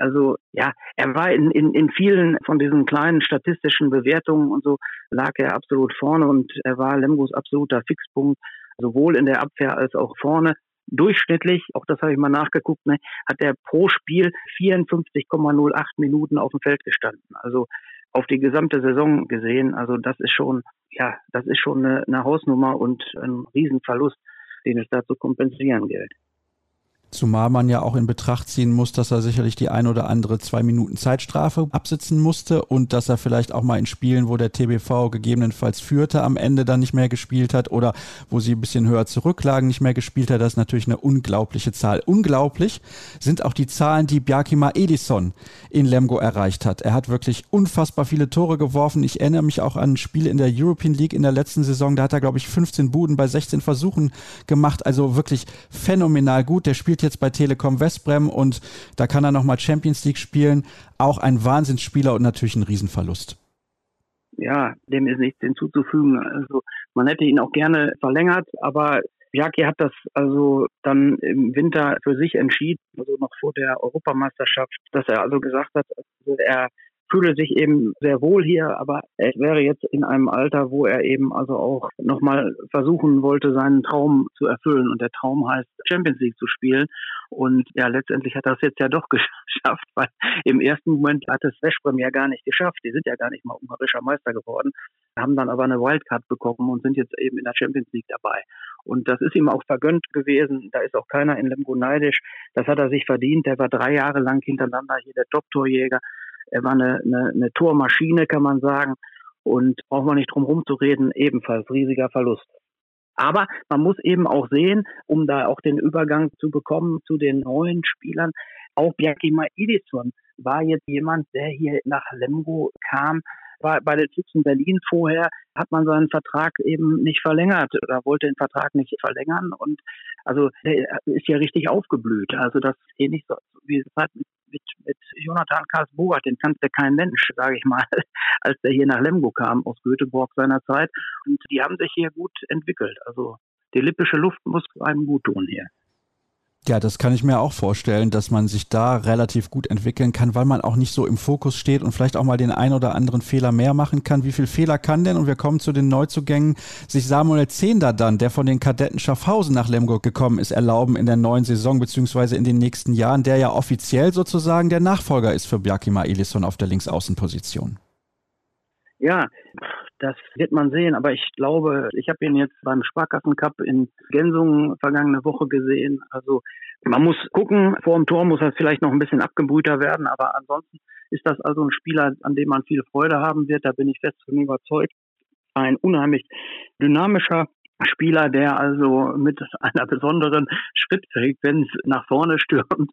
Also ja, er war in, in, in vielen von diesen kleinen statistischen Bewertungen und so lag er absolut vorne und er war Lemgos absoluter Fixpunkt, sowohl in der Abwehr als auch vorne. durchschnittlich, auch das habe ich mal nachgeguckt, ne, hat er pro Spiel 54,08 Minuten auf dem Feld gestanden. Also auf die gesamte Saison gesehen, also das ist schon, ja, das ist schon eine, eine Hausnummer und ein Riesenverlust, den es da zu kompensieren gilt. Zumal man ja auch in Betracht ziehen muss, dass er sicherlich die ein oder andere zwei Minuten Zeitstrafe absitzen musste und dass er vielleicht auch mal in Spielen, wo der TBV gegebenenfalls führte, am Ende dann nicht mehr gespielt hat oder wo sie ein bisschen höher zurücklagen, nicht mehr gespielt hat. Das ist natürlich eine unglaubliche Zahl. Unglaublich sind auch die Zahlen, die Bjarkima Edison in Lemgo erreicht hat. Er hat wirklich unfassbar viele Tore geworfen. Ich erinnere mich auch an ein Spiel in der European League in der letzten Saison. Da hat er, glaube ich, 15 Buden bei 16 Versuchen gemacht. Also wirklich phänomenal gut. Der spielt jetzt bei Telekom Westbrem und da kann er nochmal Champions League spielen. Auch ein Wahnsinnsspieler und natürlich ein Riesenverlust. Ja, dem ist nichts hinzuzufügen. Also man hätte ihn auch gerne verlängert, aber Jaki hat das also dann im Winter für sich entschieden, also noch vor der Europameisterschaft, dass er also gesagt hat, also er fühle sich eben sehr wohl hier, aber er wäre jetzt in einem Alter, wo er eben also auch nochmal versuchen wollte, seinen Traum zu erfüllen. Und der Traum heißt, Champions League zu spielen. Und ja, letztendlich hat er es jetzt ja doch <laughs> geschafft, weil im ersten Moment hat es Westbrem ja gar nicht geschafft. Die sind ja gar nicht mal ungarischer Meister geworden, haben dann aber eine Wildcard bekommen und sind jetzt eben in der Champions League dabei. Und das ist ihm auch vergönnt gewesen. Da ist auch keiner in Lemgo neidisch. Das hat er sich verdient. Der war drei Jahre lang hintereinander hier der Top-Torjäger. Er war eine, eine, eine Tormaschine, kann man sagen. Und braucht man nicht drum herum zu reden, ebenfalls riesiger Verlust. Aber man muss eben auch sehen, um da auch den Übergang zu bekommen zu den neuen Spielern, auch Bjarkima Edison war jetzt jemand, der hier nach Lemgo kam, war bei den Füchsen Berlin vorher, hat man seinen Vertrag eben nicht verlängert oder wollte den Vertrag nicht verlängern und also der ist ja richtig aufgeblüht. Also das ist ähnlich so wie es halt mit mit, mit Jonathan Karlsburg, den kannte kein Mensch, <laughs> sage ich mal, <laughs> als der hier nach Lemgo kam aus Göteborg seinerzeit. Und die haben sich hier gut entwickelt. Also die lippische Luft muss einem gut tun hier. Ja, das kann ich mir auch vorstellen, dass man sich da relativ gut entwickeln kann, weil man auch nicht so im Fokus steht und vielleicht auch mal den ein oder anderen Fehler mehr machen kann. Wie viel Fehler kann denn, und wir kommen zu den Neuzugängen, sich Samuel Zehnder dann, der von den Kadetten Schaffhausen nach Lemgo gekommen ist, erlauben in der neuen Saison beziehungsweise in den nächsten Jahren, der ja offiziell sozusagen der Nachfolger ist für Bjarkima Elisson auf der Linksaußenposition? Ja, das wird man sehen, aber ich glaube, ich habe ihn jetzt beim Sparkassencup in Gensungen vergangene Woche gesehen. Also man muss gucken, vor dem Tor muss er vielleicht noch ein bisschen abgebrühter werden, aber ansonsten ist das also ein Spieler, an dem man viel Freude haben wird. Da bin ich fest von überzeugt. Ein unheimlich dynamischer Spieler, der also mit einer besonderen Schrittfrequenz nach vorne stürmt,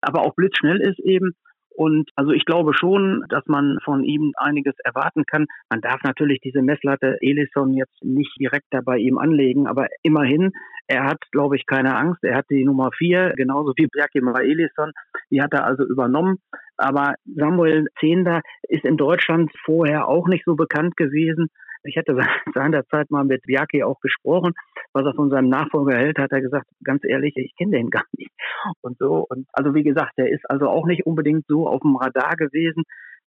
aber auch blitzschnell ist eben und also ich glaube schon, dass man von ihm einiges erwarten kann. Man darf natürlich diese Messlatte Elison jetzt nicht direkt da bei ihm anlegen, aber immerhin, er hat, glaube ich, keine Angst. Er hat die Nummer vier, genauso wie Bjarkima Elison. Die hat er also übernommen. Aber Samuel Zehnder ist in Deutschland vorher auch nicht so bekannt gewesen. Ich hatte <laughs> seinerzeit mal mit Biaki auch gesprochen, was er von seinem Nachfolger hält, hat er gesagt, ganz ehrlich, ich kenne den <laughs> gar nicht. Und so, und also wie gesagt, der ist also auch nicht unbedingt so auf dem Radar gewesen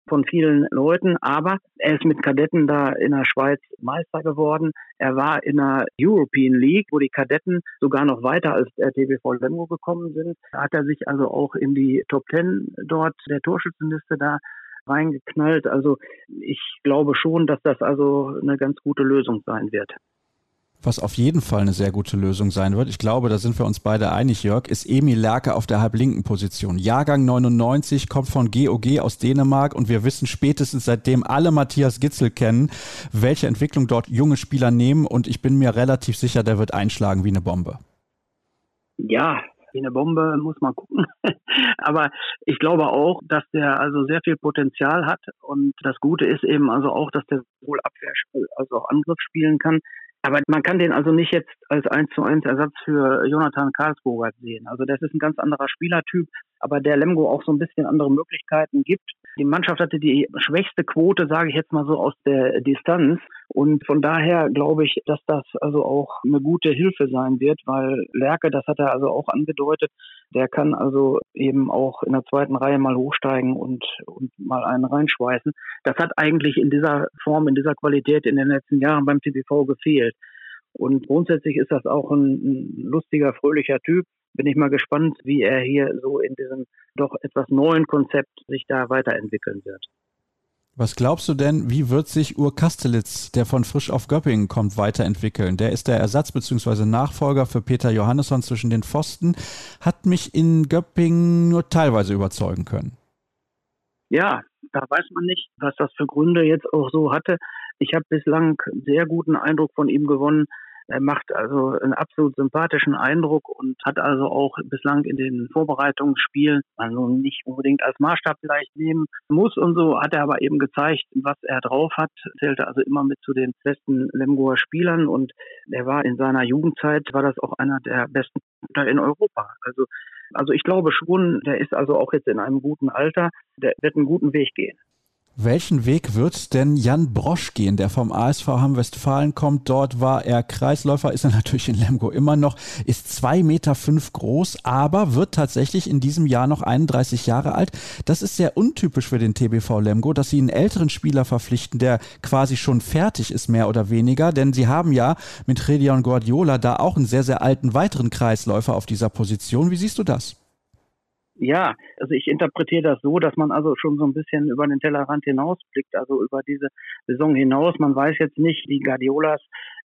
von vielen Leuten, aber er ist mit Kadetten da in der Schweiz Meister geworden. Er war in der European League, wo die Kadetten sogar noch weiter als der TBV Lemgo gekommen sind. Da hat er sich also auch in die Top Ten dort der Torschützenliste da reingeknallt. Also ich glaube schon, dass das also eine ganz gute Lösung sein wird. Was auf jeden Fall eine sehr gute Lösung sein wird, ich glaube, da sind wir uns beide einig, Jörg, ist Emil Lerke auf der halblinken Position. Jahrgang 99, kommt von GOG aus Dänemark und wir wissen spätestens seitdem alle Matthias Gitzel kennen, welche Entwicklung dort junge Spieler nehmen und ich bin mir relativ sicher, der wird einschlagen wie eine Bombe. Ja, wie eine Bombe, muss man gucken. <laughs> Aber ich glaube auch, dass der also sehr viel Potenzial hat. Und das Gute ist eben also auch, dass der sowohl Abwehr als auch Angriff spielen kann. Aber man kann den also nicht jetzt als 1 zu 1 Ersatz für Jonathan Karlsburger sehen. Also das ist ein ganz anderer Spielertyp, aber der Lemgo auch so ein bisschen andere Möglichkeiten gibt. Die Mannschaft hatte die schwächste Quote, sage ich jetzt mal so, aus der Distanz. Und von daher glaube ich, dass das also auch eine gute Hilfe sein wird, weil Lerke, das hat er also auch angedeutet, der kann also eben auch in der zweiten Reihe mal hochsteigen und, und mal einen reinschweißen. Das hat eigentlich in dieser Form, in dieser Qualität in den letzten Jahren beim TBV gefehlt. Und grundsätzlich ist das auch ein, ein lustiger, fröhlicher Typ. bin ich mal gespannt, wie er hier so in diesem doch etwas neuen Konzept sich da weiterentwickeln wird. Was glaubst du denn, wie wird sich Ur Kastelitz, der von Frisch auf Göppingen kommt, weiterentwickeln? Der ist der Ersatz bzw. Nachfolger für Peter Johannesson zwischen den Pfosten, hat mich in Göppingen nur teilweise überzeugen können. Ja, da weiß man nicht, was das für Gründe jetzt auch so hatte. Ich habe bislang sehr guten Eindruck von ihm gewonnen. Er macht also einen absolut sympathischen Eindruck und hat also auch bislang in den Vorbereitungsspielen, also nicht unbedingt als Maßstab vielleicht nehmen muss und so, hat er aber eben gezeigt, was er drauf hat, zählte also immer mit zu den besten Lemgoer Spielern und er war in seiner Jugendzeit, war das auch einer der besten in Europa. Also, also ich glaube schon, der ist also auch jetzt in einem guten Alter, der wird einen guten Weg gehen. Welchen Weg wird denn Jan Brosch gehen, der vom ASV Hamm Westfalen kommt? Dort war er Kreisläufer, ist er <laughs> natürlich in Lemgo immer noch, ist zwei Meter fünf groß, aber wird tatsächlich in diesem Jahr noch 31 Jahre alt. Das ist sehr untypisch für den TBV Lemgo, dass sie einen älteren Spieler verpflichten, der quasi schon fertig ist, mehr oder weniger, denn sie haben ja mit Redion Guardiola da auch einen sehr, sehr alten weiteren Kreisläufer auf dieser Position. Wie siehst du das? Ja, also ich interpretiere das so, dass man also schon so ein bisschen über den Tellerrand hinausblickt, also über diese Saison hinaus. Man weiß jetzt nicht, die Guardiolas,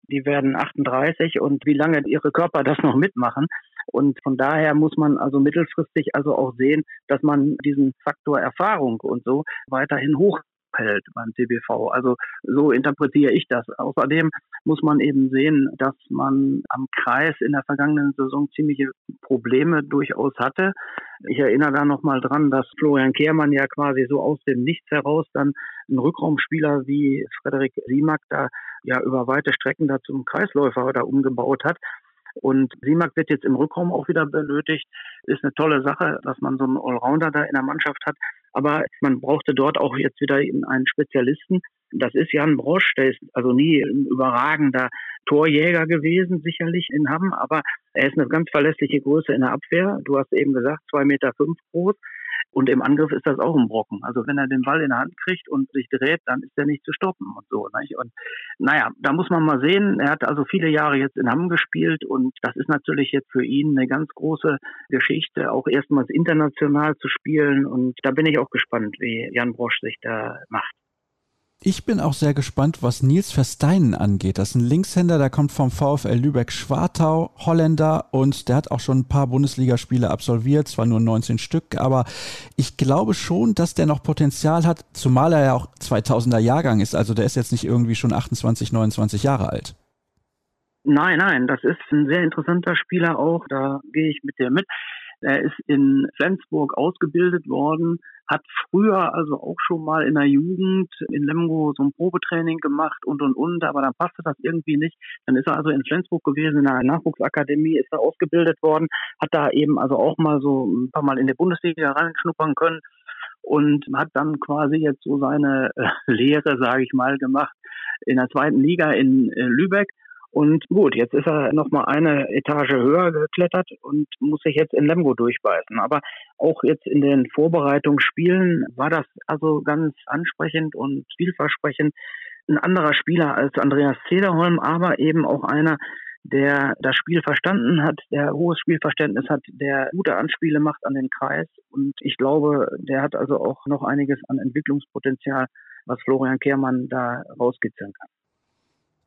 die werden 38 und wie lange ihre Körper das noch mitmachen. Und von daher muss man also mittelfristig also auch sehen, dass man diesen Faktor Erfahrung und so weiterhin hoch hält beim CBV. Also so interpretiere ich das. Außerdem muss man eben sehen, dass man am Kreis in der vergangenen Saison ziemliche Probleme durchaus hatte. Ich erinnere da nochmal dran, dass Florian Kehrmann ja quasi so aus dem Nichts heraus dann einen Rückraumspieler wie Frederik Simak da ja über weite Strecken da zum Kreisläufer da umgebaut hat. Und Simak wird jetzt im Rückraum auch wieder benötigt. Ist eine tolle Sache, dass man so einen Allrounder da in der Mannschaft hat. Aber man brauchte dort auch jetzt wieder einen Spezialisten. Das ist Jan Brosch, der ist also nie ein überragender Torjäger gewesen, sicherlich in Hamm, aber er ist eine ganz verlässliche Größe in der Abwehr. Du hast eben gesagt, zwei Meter fünf groß. Und im Angriff ist das auch ein Brocken. Also wenn er den Ball in der Hand kriegt und sich dreht, dann ist er nicht zu stoppen und so. Nicht? Und naja, da muss man mal sehen. Er hat also viele Jahre jetzt in Hamm gespielt und das ist natürlich jetzt für ihn eine ganz große Geschichte, auch erstmals international zu spielen. Und da bin ich auch gespannt, wie Jan Brosch sich da macht. Ich bin auch sehr gespannt, was Nils Versteinen angeht. Das ist ein Linkshänder, der kommt vom VfL Lübeck-Schwartau, Holländer und der hat auch schon ein paar Bundesligaspiele absolviert, zwar nur 19 Stück, aber ich glaube schon, dass der noch Potenzial hat, zumal er ja auch 2000er Jahrgang ist, also der ist jetzt nicht irgendwie schon 28, 29 Jahre alt. Nein, nein, das ist ein sehr interessanter Spieler auch, da gehe ich mit dir mit. Er ist in Flensburg ausgebildet worden, hat früher also auch schon mal in der Jugend in Lemgo so ein Probetraining gemacht und und und, aber dann passte das irgendwie nicht. Dann ist er also in Flensburg gewesen, in einer Nachwuchsakademie, ist er ausgebildet worden, hat da eben also auch mal so ein paar Mal in der Bundesliga reinschnuppern können und hat dann quasi jetzt so seine äh, Lehre, sage ich mal, gemacht in der zweiten Liga in äh, Lübeck und gut, jetzt ist er nochmal eine Etage höher geklettert und muss sich jetzt in Lemgo durchbeißen. Aber auch jetzt in den Vorbereitungsspielen war das also ganz ansprechend und vielversprechend. Ein anderer Spieler als Andreas Zederholm, aber eben auch einer, der das Spiel verstanden hat, der hohes Spielverständnis hat, der gute Anspiele macht an den Kreis. Und ich glaube, der hat also auch noch einiges an Entwicklungspotenzial, was Florian Kehrmann da rauskitzeln kann.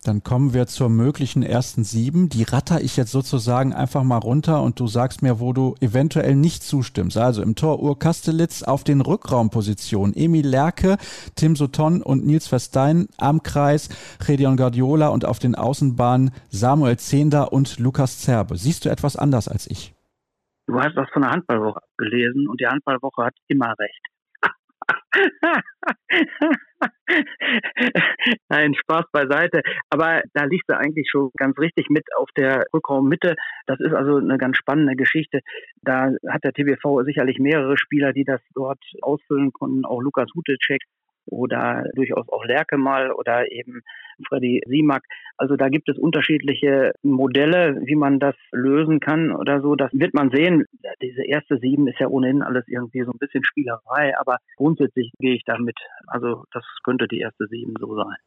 Dann kommen wir zur möglichen ersten sieben. Die ratter ich jetzt sozusagen einfach mal runter und du sagst mir, wo du eventuell nicht zustimmst. Also im Tor Ur Kastelitz auf den Rückraumpositionen. Emil Lerke, Tim Sutton und Nils Verstein am Kreis, Redion Guardiola und auf den Außenbahnen Samuel Zehnder und Lukas Zerbe. Siehst du etwas anders als ich? Du hast was von der Handballwoche gelesen und die Handballwoche hat immer recht. <laughs> Nein, Spaß beiseite. Aber da liegt er eigentlich schon ganz richtig mit auf der Rückraummitte. Das ist also eine ganz spannende Geschichte. Da hat der TBV sicherlich mehrere Spieler, die das dort ausfüllen konnten. Auch Lukas Hutecek oder durchaus auch Lerke mal oder eben Freddy Simak. Also da gibt es unterschiedliche Modelle, wie man das lösen kann oder so. Das wird man sehen. Diese erste Sieben ist ja ohnehin alles irgendwie so ein bisschen Spielerei, aber grundsätzlich gehe ich damit. Also das könnte die erste Sieben so sein.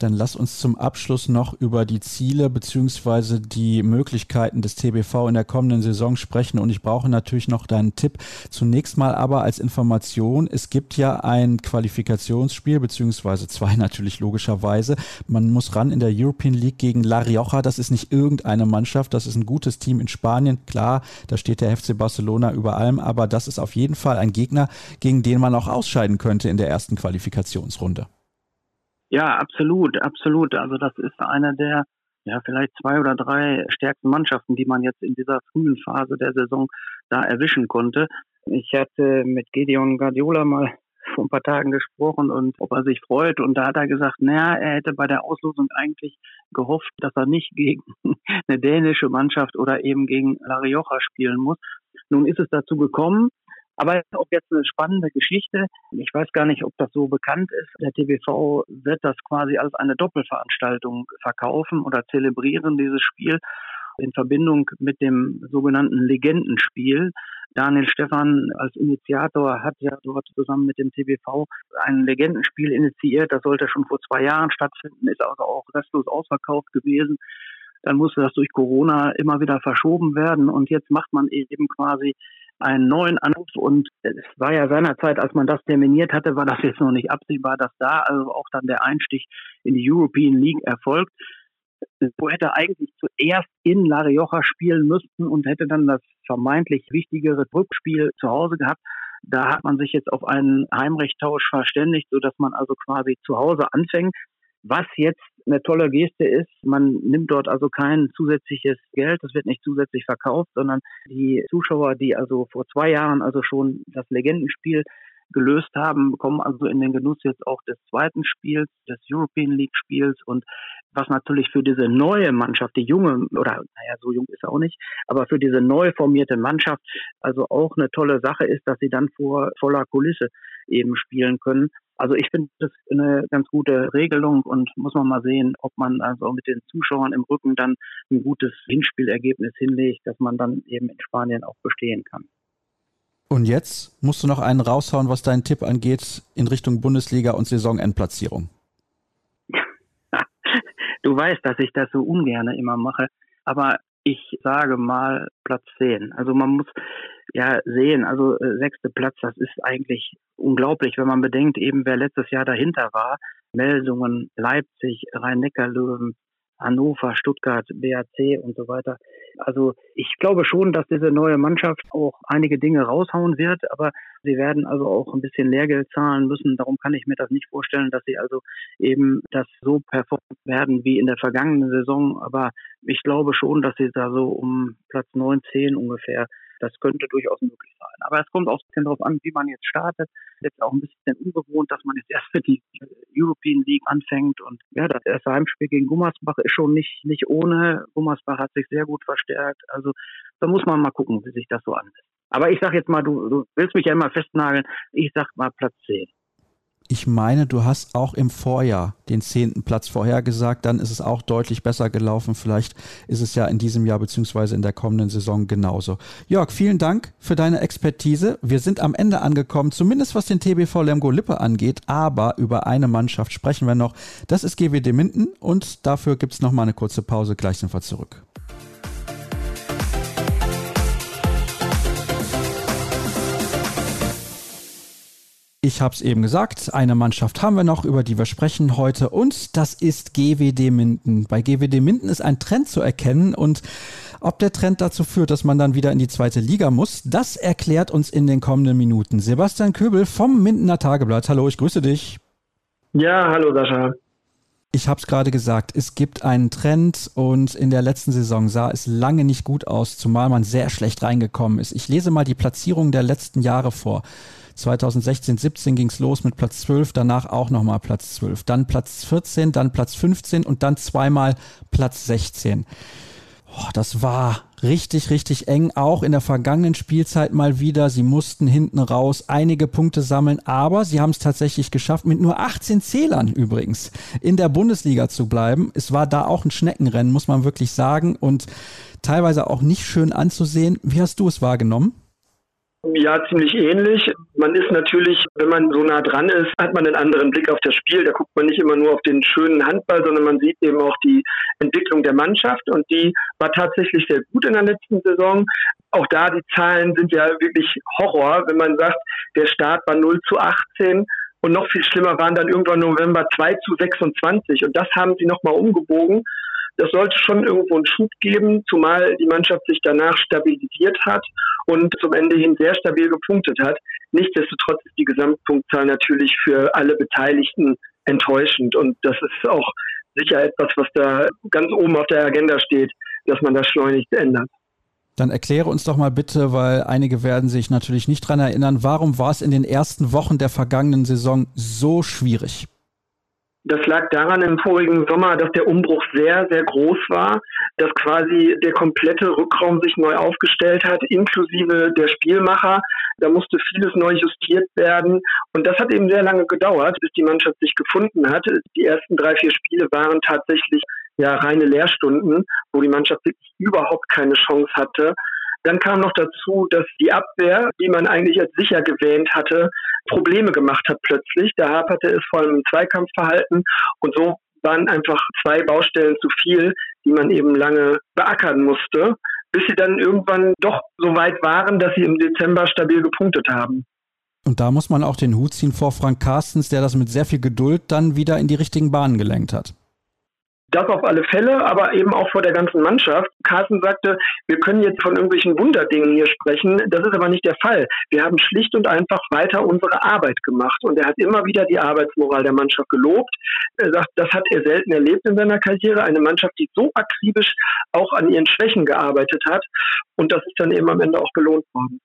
Dann lass uns zum Abschluss noch über die Ziele bzw. die Möglichkeiten des TBV in der kommenden Saison sprechen. Und ich brauche natürlich noch deinen Tipp. Zunächst mal aber als Information, es gibt ja ein Qualifikationsspiel, beziehungsweise zwei <laughs> natürlich logischerweise. Man muss ran in der European League gegen La Rioja. Das ist nicht irgendeine Mannschaft, das ist ein gutes Team in Spanien. Klar, da steht der FC Barcelona über allem, aber das ist auf jeden Fall ein Gegner, gegen den man auch ausscheiden könnte in der ersten Qualifikationsrunde. Ja, absolut, absolut. Also das ist eine der, ja, vielleicht zwei oder drei stärksten Mannschaften, die man jetzt in dieser frühen Phase der Saison da erwischen konnte. Ich hatte mit Gedeon Guardiola mal <laughs> vor ein paar Tagen gesprochen und ob er sich freut. Und da hat er gesagt, naja, er hätte bei der Auslosung eigentlich gehofft, dass er nicht gegen <laughs> eine dänische Mannschaft oder eben gegen La Rioja spielen muss. Nun ist es dazu gekommen. Aber auch jetzt eine spannende Geschichte. Ich weiß gar nicht, ob das so bekannt ist. Der TBV wird das quasi als eine Doppelveranstaltung verkaufen oder zelebrieren, dieses Spiel in Verbindung mit dem sogenannten Legendenspiel. Daniel Stefan als Initiator hat ja dort zusammen mit dem TBV ein Legendenspiel initiiert. Das sollte schon vor zwei Jahren stattfinden, ist also auch restlos ausverkauft gewesen. Dann musste das durch Corona immer wieder verschoben werden und jetzt macht man eben quasi einen neuen Anruf und es war ja seinerzeit, als man das terminiert hatte, war das jetzt noch nicht absehbar, dass da also auch dann der Einstieg in die European League erfolgt. So hätte eigentlich zuerst in La Rioja spielen müssten und hätte dann das vermeintlich wichtigere Rückspiel zu Hause gehabt. Da hat man sich jetzt auf einen Heimrechttausch verständigt, so dass man also quasi zu Hause anfängt. Was jetzt eine tolle Geste ist, man nimmt dort also kein zusätzliches Geld, das wird nicht zusätzlich verkauft, sondern die Zuschauer, die also vor zwei Jahren also schon das Legendenspiel gelöst haben, kommen also in den Genuss jetzt auch des zweiten Spiels, des European League Spiels und was natürlich für diese neue Mannschaft, die junge, oder naja, so jung ist er auch nicht, aber für diese neu formierte Mannschaft also auch eine tolle Sache ist, dass sie dann vor voller Kulisse eben spielen können. Also ich finde das eine ganz gute Regelung und muss man mal sehen, ob man also mit den Zuschauern im Rücken dann ein gutes Hinspielergebnis hinlegt, dass man dann eben in Spanien auch bestehen kann. Und jetzt musst du noch einen raushauen, was deinen Tipp angeht in Richtung Bundesliga und Saisonendplatzierung. <laughs> du weißt, dass ich das so ungern immer mache, aber ich sage mal Platz 10. Also man muss ja sehen, also äh, sechste Platz, das ist eigentlich unglaublich, wenn man bedenkt, eben wer letztes Jahr dahinter war. Melsungen, Leipzig, Rhein-Neckar-Löwen, Hannover, Stuttgart, BAC und so weiter. Also ich glaube schon, dass diese neue Mannschaft auch einige Dinge raushauen wird, aber sie werden also auch ein bisschen Lehrgeld zahlen müssen. Darum kann ich mir das nicht vorstellen, dass sie also eben das so performen werden wie in der vergangenen Saison. Aber ich glaube schon, dass sie da so um Platz 9, 10 ungefähr das könnte durchaus möglich sein. Aber es kommt auch ein bisschen darauf an, wie man jetzt startet. Jetzt auch ein bisschen ungewohnt, dass man jetzt erst für die European League anfängt. Und ja, das erste Heimspiel gegen Gummersbach ist schon nicht, nicht ohne. Gummersbach hat sich sehr gut verstärkt. Also da muss man mal gucken, wie sich das so anlässt. Aber ich sag jetzt mal, du, du willst mich ja immer festnageln. Ich sag mal Platz 10 ich meine, du hast auch im Vorjahr den zehnten Platz vorhergesagt, dann ist es auch deutlich besser gelaufen. Vielleicht ist es ja in diesem Jahr beziehungsweise in der kommenden Saison genauso. Jörg, vielen Dank für deine Expertise. Wir sind am Ende angekommen, zumindest was den TBV Lemgo Lippe angeht, aber über eine Mannschaft sprechen wir noch. Das ist GWD Minden und dafür gibt es nochmal eine kurze Pause. Gleich sind wir zurück. Ich habe es eben gesagt, eine Mannschaft haben wir noch, über die wir sprechen heute und das ist GWD Minden. Bei GWD Minden ist ein Trend zu erkennen und ob der Trend dazu führt, dass man dann wieder in die zweite Liga muss, das erklärt uns in den kommenden Minuten Sebastian Köbel vom Mindener Tageblatt. Hallo, ich grüße dich. Ja, hallo Sascha. Ich habe es gerade gesagt, es gibt einen Trend und in der letzten Saison sah es lange nicht gut aus, zumal man sehr schlecht reingekommen ist. Ich lese mal die Platzierung der letzten Jahre vor. 2016, 17 ging es los mit Platz 12, danach auch nochmal Platz 12, dann Platz 14, dann Platz 15 und dann zweimal Platz 16. Oh, das war richtig, richtig eng, auch in der vergangenen Spielzeit mal wieder. Sie mussten hinten raus einige Punkte sammeln, aber sie haben es tatsächlich geschafft, mit nur 18 Zählern übrigens in der Bundesliga zu bleiben. Es war da auch ein Schneckenrennen, muss man wirklich sagen, und teilweise auch nicht schön anzusehen. Wie hast du es wahrgenommen? Ja, ziemlich ähnlich. Man ist natürlich, wenn man so nah dran ist, hat man einen anderen Blick auf das Spiel. Da guckt man nicht immer nur auf den schönen Handball, sondern man sieht eben auch die Entwicklung der Mannschaft und die war tatsächlich sehr gut in der letzten Saison. Auch da, die Zahlen sind ja wirklich Horror, wenn man sagt, der Start war 0 zu 18 und noch viel schlimmer waren dann irgendwann November 2 zu 26 und das haben sie nochmal umgebogen das sollte schon irgendwo einen Schub geben, zumal die Mannschaft sich danach stabilisiert hat und zum Ende hin sehr stabil gepunktet hat. Nichtsdestotrotz ist die Gesamtpunktzahl natürlich für alle Beteiligten enttäuschend und das ist auch sicher etwas, was da ganz oben auf der Agenda steht, dass man das schleunigst ändert. Dann erkläre uns doch mal bitte, weil einige werden sich natürlich nicht dran erinnern, warum war es in den ersten Wochen der vergangenen Saison so schwierig? Das lag daran im vorigen Sommer, dass der Umbruch sehr, sehr groß war, dass quasi der komplette Rückraum sich neu aufgestellt hat, inklusive der Spielmacher. Da musste vieles neu justiert werden. Und das hat eben sehr lange gedauert, bis die Mannschaft sich gefunden hat. Die ersten drei, vier Spiele waren tatsächlich ja reine Lehrstunden, wo die Mannschaft wirklich überhaupt keine Chance hatte. Dann kam noch dazu, dass die Abwehr, die man eigentlich als sicher gewähnt hatte, Probleme gemacht hat plötzlich. Da haperte es vor allem im Zweikampfverhalten und so waren einfach zwei Baustellen zu viel, die man eben lange beackern musste, bis sie dann irgendwann doch so weit waren, dass sie im Dezember stabil gepunktet haben. Und da muss man auch den Hut ziehen vor Frank Carstens, der das mit sehr viel Geduld dann wieder in die richtigen Bahnen gelenkt hat. Das auf alle Fälle, aber eben auch vor der ganzen Mannschaft. Carsten sagte, wir können jetzt von irgendwelchen Wunderdingen hier sprechen. Das ist aber nicht der Fall. Wir haben schlicht und einfach weiter unsere Arbeit gemacht. Und er hat immer wieder die Arbeitsmoral der Mannschaft gelobt. Er sagt, das hat er selten erlebt in seiner Karriere. Eine Mannschaft, die so akribisch auch an ihren Schwächen gearbeitet hat. Und das ist dann eben am Ende auch belohnt worden.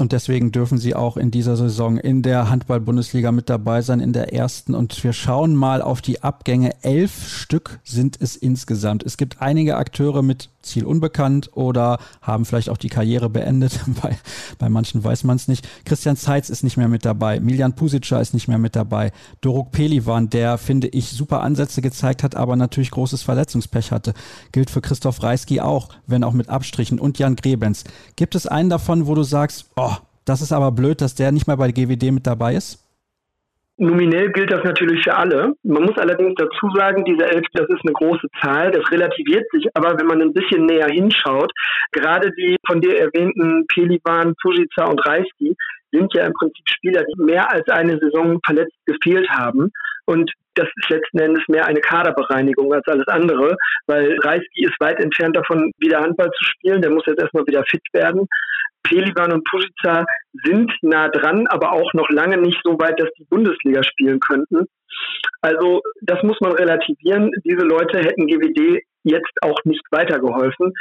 Und deswegen dürfen sie auch in dieser Saison in der Handball-Bundesliga mit dabei sein, in der ersten. Und wir schauen mal auf die Abgänge. Elf Stück sind es insgesamt. Es gibt einige Akteure mit Ziel unbekannt oder haben vielleicht auch die Karriere beendet. <laughs> Bei, bei manchen weiß man es nicht. Christian Zeitz ist nicht mehr mit dabei. Miljan Pusica ist nicht mehr mit dabei. Doruk Pelivan, der, finde ich, super Ansätze gezeigt hat, aber natürlich großes Verletzungspech hatte. Gilt für Christoph Reisky auch, wenn auch mit Abstrichen. Und Jan Grebens. Gibt es einen davon, wo du sagst, oh, das ist aber blöd, dass der nicht mehr bei GWD mit dabei ist? Nominell gilt das natürlich für alle. Man muss allerdings dazu sagen, diese elf, das ist eine große Zahl, das relativiert sich aber, wenn man ein bisschen näher hinschaut. Gerade die von dir erwähnten Pelivan, Pujica und Reisky sind ja im Prinzip Spieler, die mehr als eine Saison verletzt gefehlt haben. Und das ist letzten Endes mehr eine Kaderbereinigung als alles andere, weil Reisky ist weit entfernt davon, wieder Handball zu spielen. Der muss jetzt erstmal wieder fit werden. Pelivan und Pusica sind nah dran, aber auch noch lange nicht so weit, dass die Bundesliga spielen könnten. Also das muss man relativieren. Diese Leute hätten GWD jetzt auch nicht weitergeholfen.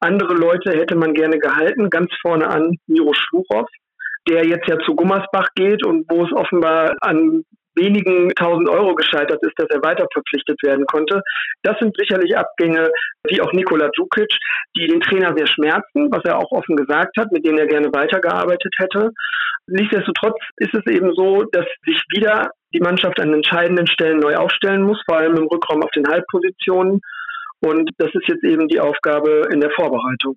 Andere Leute hätte man gerne gehalten, ganz vorne an Miro Schluchow, der jetzt ja zu Gummersbach geht und wo es offenbar an wenigen tausend Euro gescheitert ist, dass er weiter verpflichtet werden konnte. Das sind sicherlich Abgänge, wie auch Nikola Djukic, die den Trainer sehr schmerzen, was er auch offen gesagt hat, mit denen er gerne weitergearbeitet hätte. Nichtsdestotrotz ist es eben so, dass sich wieder die Mannschaft an entscheidenden Stellen neu aufstellen muss, vor allem im Rückraum auf den Halbpositionen. Und das ist jetzt eben die Aufgabe in der Vorbereitung.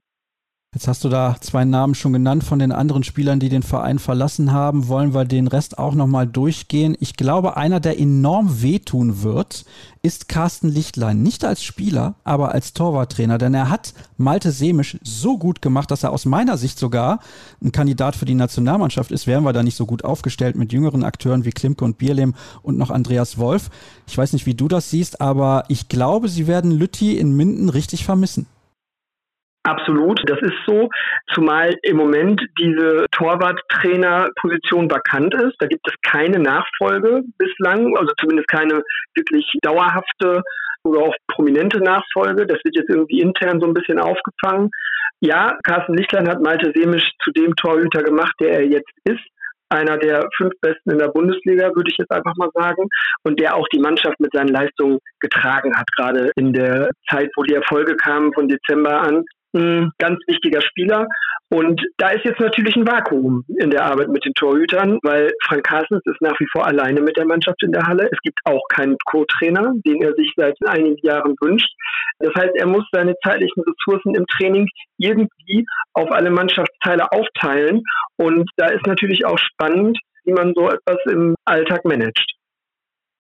Jetzt hast du da zwei Namen schon genannt von den anderen Spielern, die den Verein verlassen haben. Wollen wir den Rest auch nochmal durchgehen? Ich glaube, einer, der enorm wehtun wird, ist Carsten Lichtlein. Nicht als Spieler, aber als Torwarttrainer. Denn er hat Malte Semisch so gut gemacht, dass er aus meiner Sicht sogar ein Kandidat für die Nationalmannschaft ist. Wären wir da nicht so gut aufgestellt mit jüngeren Akteuren wie Klimke und Bierlehm und noch Andreas Wolf. Ich weiß nicht, wie du das siehst, aber ich glaube, sie werden Lütti in Minden richtig vermissen. Absolut, das ist so, zumal im Moment diese Torwarttrainerposition vakant ist. Da gibt es keine Nachfolge bislang, also zumindest keine wirklich dauerhafte oder auch prominente Nachfolge. Das wird jetzt irgendwie intern so ein bisschen aufgefangen. Ja, Carsten Lichtlein hat Malte Semisch zu dem Torhüter gemacht, der er jetzt ist einer der fünf Besten in der Bundesliga, würde ich jetzt einfach mal sagen, und der auch die Mannschaft mit seinen Leistungen getragen hat, gerade in der Zeit, wo die Erfolge kamen von Dezember an ein ganz wichtiger Spieler. Und da ist jetzt natürlich ein Vakuum in der Arbeit mit den Torhütern, weil Frank Carstens ist nach wie vor alleine mit der Mannschaft in der Halle. Es gibt auch keinen Co-Trainer, den er sich seit einigen Jahren wünscht. Das heißt, er muss seine zeitlichen Ressourcen im Training irgendwie auf alle Mannschaftsteile aufteilen. Und da ist natürlich auch spannend, wie man so etwas im Alltag managt.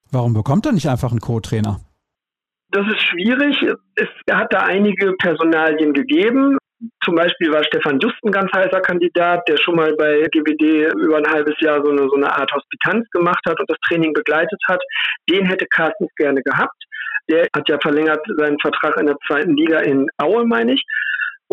Warum bekommt er nicht einfach einen Co-Trainer? Das ist schwierig. Es hat da einige Personalien gegeben. Zum Beispiel war Stefan Just ein ganz heißer Kandidat, der schon mal bei GWD über ein halbes Jahr so eine, so eine Art Hospitanz gemacht hat und das Training begleitet hat. Den hätte Carstens gerne gehabt. Der hat ja verlängert seinen Vertrag in der zweiten Liga in Aue, meine ich.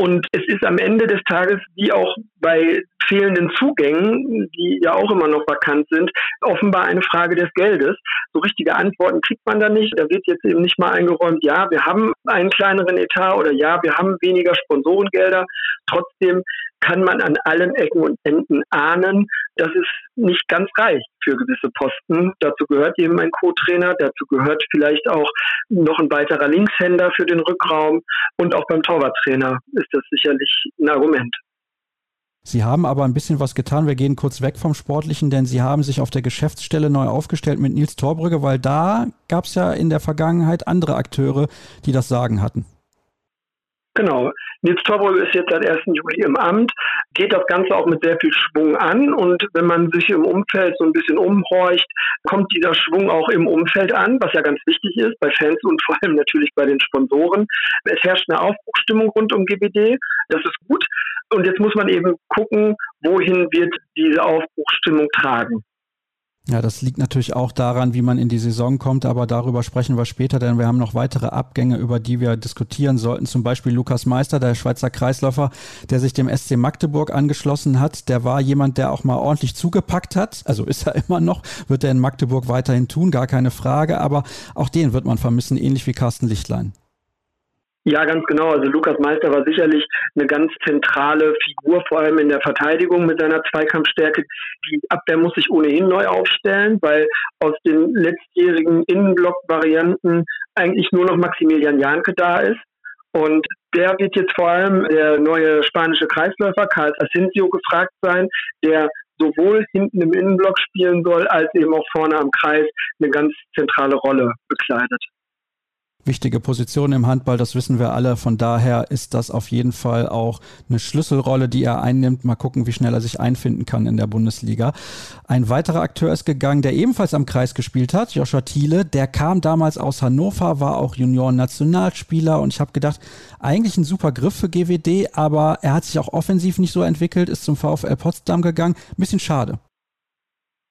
Und es ist am Ende des Tages, wie auch bei fehlenden Zugängen, die ja auch immer noch vakant sind, offenbar eine Frage des Geldes. So richtige Antworten kriegt man da nicht. Da wird jetzt eben nicht mal eingeräumt, ja, wir haben einen kleineren Etat oder ja, wir haben weniger Sponsorengelder. Trotzdem kann man an allen Ecken und Enden ahnen, dass es nicht ganz reicht für gewisse Posten. Dazu gehört eben ein Co-Trainer, dazu gehört vielleicht auch noch ein weiterer Linkshänder für den Rückraum und auch beim Torwarttrainer ist das sicherlich ein Argument. Sie haben aber ein bisschen was getan. Wir gehen kurz weg vom Sportlichen, denn Sie haben sich auf der Geschäftsstelle neu aufgestellt mit Nils Torbrügge, weil da gab es ja in der Vergangenheit andere Akteure, die das Sagen hatten. Genau. Nils Torbrügge ist jetzt seit 1. Juli im Amt, geht das Ganze auch mit sehr viel Schwung an und wenn man sich im Umfeld so ein bisschen umhorcht, kommt dieser Schwung auch im Umfeld an, was ja ganz wichtig ist, bei Fans und vor allem natürlich bei den Sponsoren. Es herrscht eine Aufbruchstimmung rund um GBD, das ist gut und jetzt muss man eben gucken, wohin wird diese Aufbruchstimmung tragen. Ja, das liegt natürlich auch daran, wie man in die Saison kommt, aber darüber sprechen wir später, denn wir haben noch weitere Abgänge, über die wir diskutieren sollten. Zum Beispiel Lukas Meister, der Schweizer Kreisläufer, der sich dem SC Magdeburg angeschlossen hat. Der war jemand, der auch mal ordentlich zugepackt hat. Also ist er immer noch, wird er in Magdeburg weiterhin tun, gar keine Frage, aber auch den wird man vermissen, ähnlich wie Carsten Lichtlein. Ja, ganz genau. Also Lukas Meister war sicherlich eine ganz zentrale Figur, vor allem in der Verteidigung mit seiner Zweikampfstärke. Die Abwehr muss sich ohnehin neu aufstellen, weil aus den letztjährigen Innenblock-Varianten eigentlich nur noch Maximilian Janke da ist. Und der wird jetzt vor allem der neue spanische Kreisläufer Carlos Asensio gefragt sein, der sowohl hinten im Innenblock spielen soll, als eben auch vorne am Kreis eine ganz zentrale Rolle bekleidet wichtige Position im Handball, das wissen wir alle. Von daher ist das auf jeden Fall auch eine Schlüsselrolle, die er einnimmt. Mal gucken, wie schnell er sich einfinden kann in der Bundesliga. Ein weiterer Akteur ist gegangen, der ebenfalls am Kreis gespielt hat, Joshua Thiele. Der kam damals aus Hannover, war auch Junioren-Nationalspieler und ich habe gedacht, eigentlich ein super Griff für GWD, aber er hat sich auch offensiv nicht so entwickelt, ist zum VfL Potsdam gegangen. Ein bisschen schade.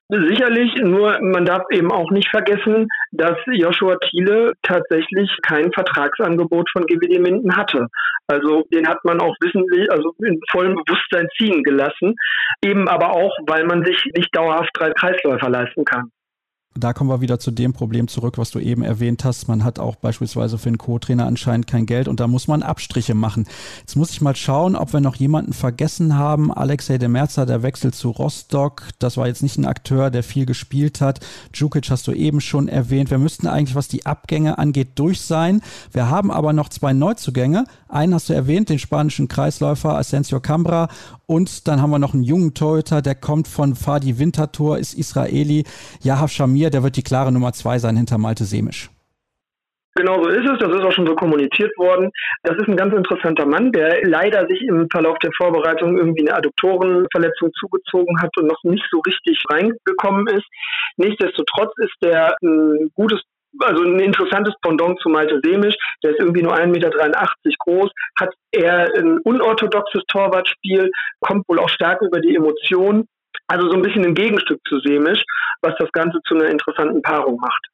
Sicherlich, nur man darf eben auch nicht vergessen, dass Joshua Thiele tatsächlich kein Vertragsangebot von GWD Minden hatte. Also den hat man auch wissentlich, also in vollem Bewusstsein ziehen gelassen, eben aber auch, weil man sich nicht dauerhaft drei Kreisläufer leisten kann da kommen wir wieder zu dem Problem zurück, was du eben erwähnt hast. Man hat auch beispielsweise für einen Co-Trainer anscheinend kein Geld und da muss man Abstriche machen. Jetzt muss ich mal schauen, ob wir noch jemanden vergessen haben. Alexei de Merzer, der Wechsel zu Rostock. Das war jetzt nicht ein Akteur, der viel gespielt hat. Djukic hast du eben schon erwähnt. Wir müssten eigentlich, was die Abgänge angeht, durch sein. Wir haben aber noch zwei Neuzugänge. Einen hast du erwähnt, den spanischen Kreisläufer Asensio Cambra und dann haben wir noch einen jungen Torhüter, der kommt von Fadi Winterthur, ist Israeli. Yahaf Shamir, der wird die klare Nummer zwei sein hinter Malte Semisch. Genau so ist es, das ist auch schon so kommuniziert worden. Das ist ein ganz interessanter Mann, der leider sich im Verlauf der Vorbereitung irgendwie eine Adduktorenverletzung zugezogen hat und noch nicht so richtig reingekommen ist. Nichtsdestotrotz ist der ein gutes also ein interessantes Pendant zu Malte Semisch. Der ist irgendwie nur 1,83 Meter groß, hat eher ein unorthodoxes Torwartspiel, kommt wohl auch stark über die Emotionen. Also so ein bisschen ein Gegenstück zu Semisch, was das Ganze zu einer interessanten Paarung macht.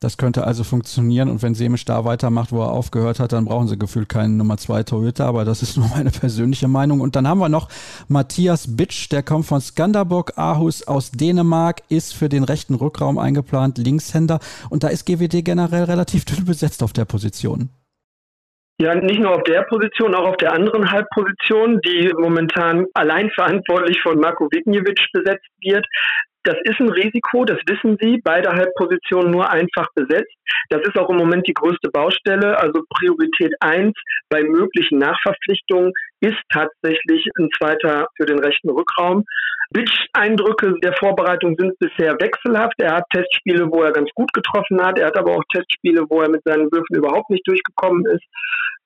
Das könnte also funktionieren und wenn Semisch da weitermacht, wo er aufgehört hat, dann brauchen sie gefühlt keinen Nummer 2 Torhüter, aber das ist <laughs> nur meine persönliche Meinung. Und dann haben wir noch Matthias Bitsch, der kommt von Skanderborg Aarhus aus Dänemark, ist für den rechten Rückraum eingeplant, Linkshänder und da ist GWD generell relativ dünn besetzt auf der Position. Ja, nicht nur auf der Position, auch auf der anderen Halbposition, die momentan allein verantwortlich von Marko Wignjevic besetzt wird Das ist ein Risiko, das wissen Sie. Beide Halbpositionen nur einfach besetzt. Das ist auch im Moment die größte Baustelle. Also Priorität eins bei möglichen Nachverpflichtungen ist tatsächlich ein zweiter für den rechten Rückraum. Bitch-Eindrücke der Vorbereitung sind bisher wechselhaft. Er hat Testspiele, wo er ganz gut getroffen hat. Er hat aber auch Testspiele, wo er mit seinen Würfen überhaupt nicht durchgekommen ist.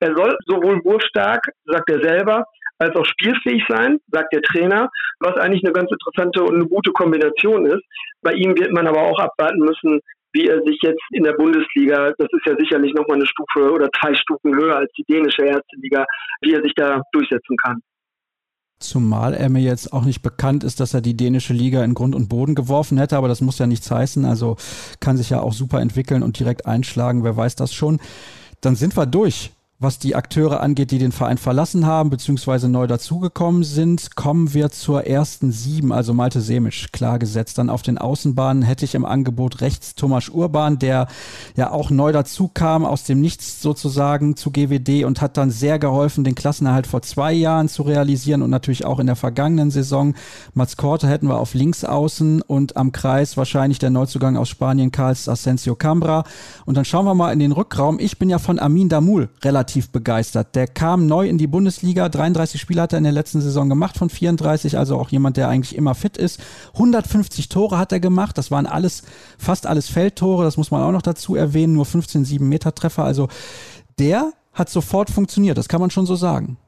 Er soll sowohl wurfstark, sagt er selber, als auch spielfähig sein, sagt der Trainer, was eigentlich eine ganz interessante und eine gute Kombination ist. Bei ihm wird man aber auch abwarten müssen, wie er sich jetzt in der Bundesliga, das ist ja sicherlich nochmal eine Stufe oder zwei Stufen höher als die dänische erste Liga, wie er sich da durchsetzen kann. Zumal er mir jetzt auch nicht bekannt ist, dass er die dänische Liga in Grund und Boden geworfen hätte, aber das muss ja nichts heißen. Also kann sich ja auch super entwickeln und direkt einschlagen, wer weiß das schon. Dann sind wir durch was die Akteure angeht, die den Verein verlassen haben, beziehungsweise neu dazugekommen sind, kommen wir zur ersten sieben, also Malte Semisch, klar gesetzt. Dann auf den Außenbahnen hätte ich im Angebot rechts Thomas Urban, der ja auch neu dazu kam, aus dem Nichts sozusagen zu GWD und hat dann sehr geholfen, den Klassenerhalt vor zwei Jahren zu realisieren und natürlich auch in der vergangenen Saison. Mats Korte hätten wir auf links außen und am Kreis wahrscheinlich der Neuzugang aus Spanien, Karls Asensio Cambra. Und dann schauen wir mal in den Rückraum. Ich bin ja von Amin Damul relativ relativ begeistert. Der kam neu in die Bundesliga, 33 Spiele hat er in der letzten Saison gemacht von 34, also auch jemand, der eigentlich immer fit ist. 150 Tore hat er gemacht, das waren alles, fast alles Feldtore, das muss man auch noch dazu erwähnen, nur 15 7 Meter Treffer, also der hat sofort funktioniert, das kann man schon so sagen.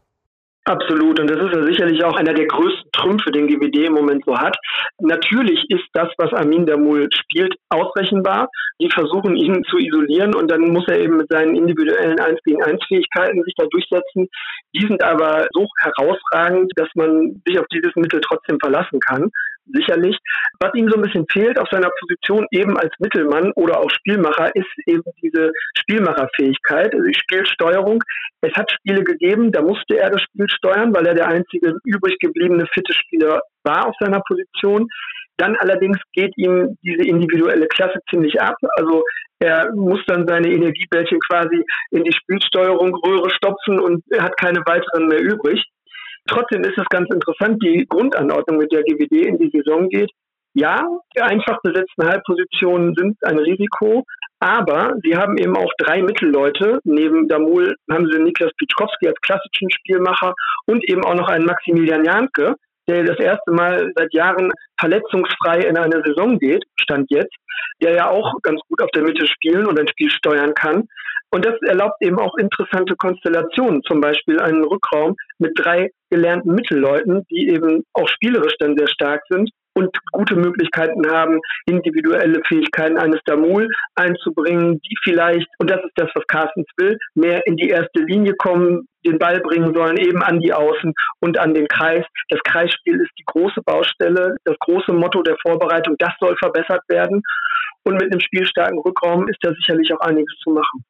Absolut. Und das ist ja sicherlich auch einer der größten Trümpfe, den GWD im Moment so hat. Natürlich ist das, was Amin Damul spielt, ausrechenbar. Die versuchen, ihn zu isolieren und dann muss er eben mit seinen individuellen 1 gegen 1 Fähigkeiten sich da durchsetzen. Die sind aber so herausragend, dass man sich auf dieses Mittel trotzdem verlassen kann sicherlich. Was ihm so ein bisschen fehlt auf seiner Position eben als Mittelmann oder auch Spielmacher ist eben diese Spielmacherfähigkeit, also die Spielsteuerung. Es hat Spiele gegeben, da musste er das Spiel steuern, weil er der einzige übrig gebliebene fitte Spieler war auf seiner Position. Dann allerdings geht ihm diese individuelle Klasse ziemlich ab. Also er muss dann seine Energiebällchen quasi in die Spielsteuerung Röhre stopfen und er hat keine weiteren mehr übrig. Trotzdem ist es ganz interessant, die Grundanordnung, mit der GWD in die Saison geht. Ja, die einfach besetzten Halbpositionen sind ein Risiko, aber sie haben eben auch drei Mittelleute. Neben Damul haben sie Niklas Pitschkowski als klassischen Spielmacher und eben auch noch einen Maximilian Janke, der das erste Mal seit Jahren verletzungsfrei in eine Saison geht, stand jetzt, der ja auch ganz gut auf der Mitte spielen und ein Spiel steuern kann. Und das erlaubt eben auch interessante Konstellationen, zum Beispiel einen Rückraum mit drei gelernten Mittelleuten, die eben auch spielerisch dann sehr stark sind und gute Möglichkeiten haben, individuelle Fähigkeiten eines Damul einzubringen, die vielleicht, und das ist das, was Carstens will, mehr in die erste Linie kommen, den Ball bringen sollen, eben an die Außen und an den Kreis. Das Kreisspiel ist die große Baustelle, das große Motto der Vorbereitung, das soll verbessert werden. Und mit einem spielstarken Rückraum ist da sicherlich auch einiges zu machen.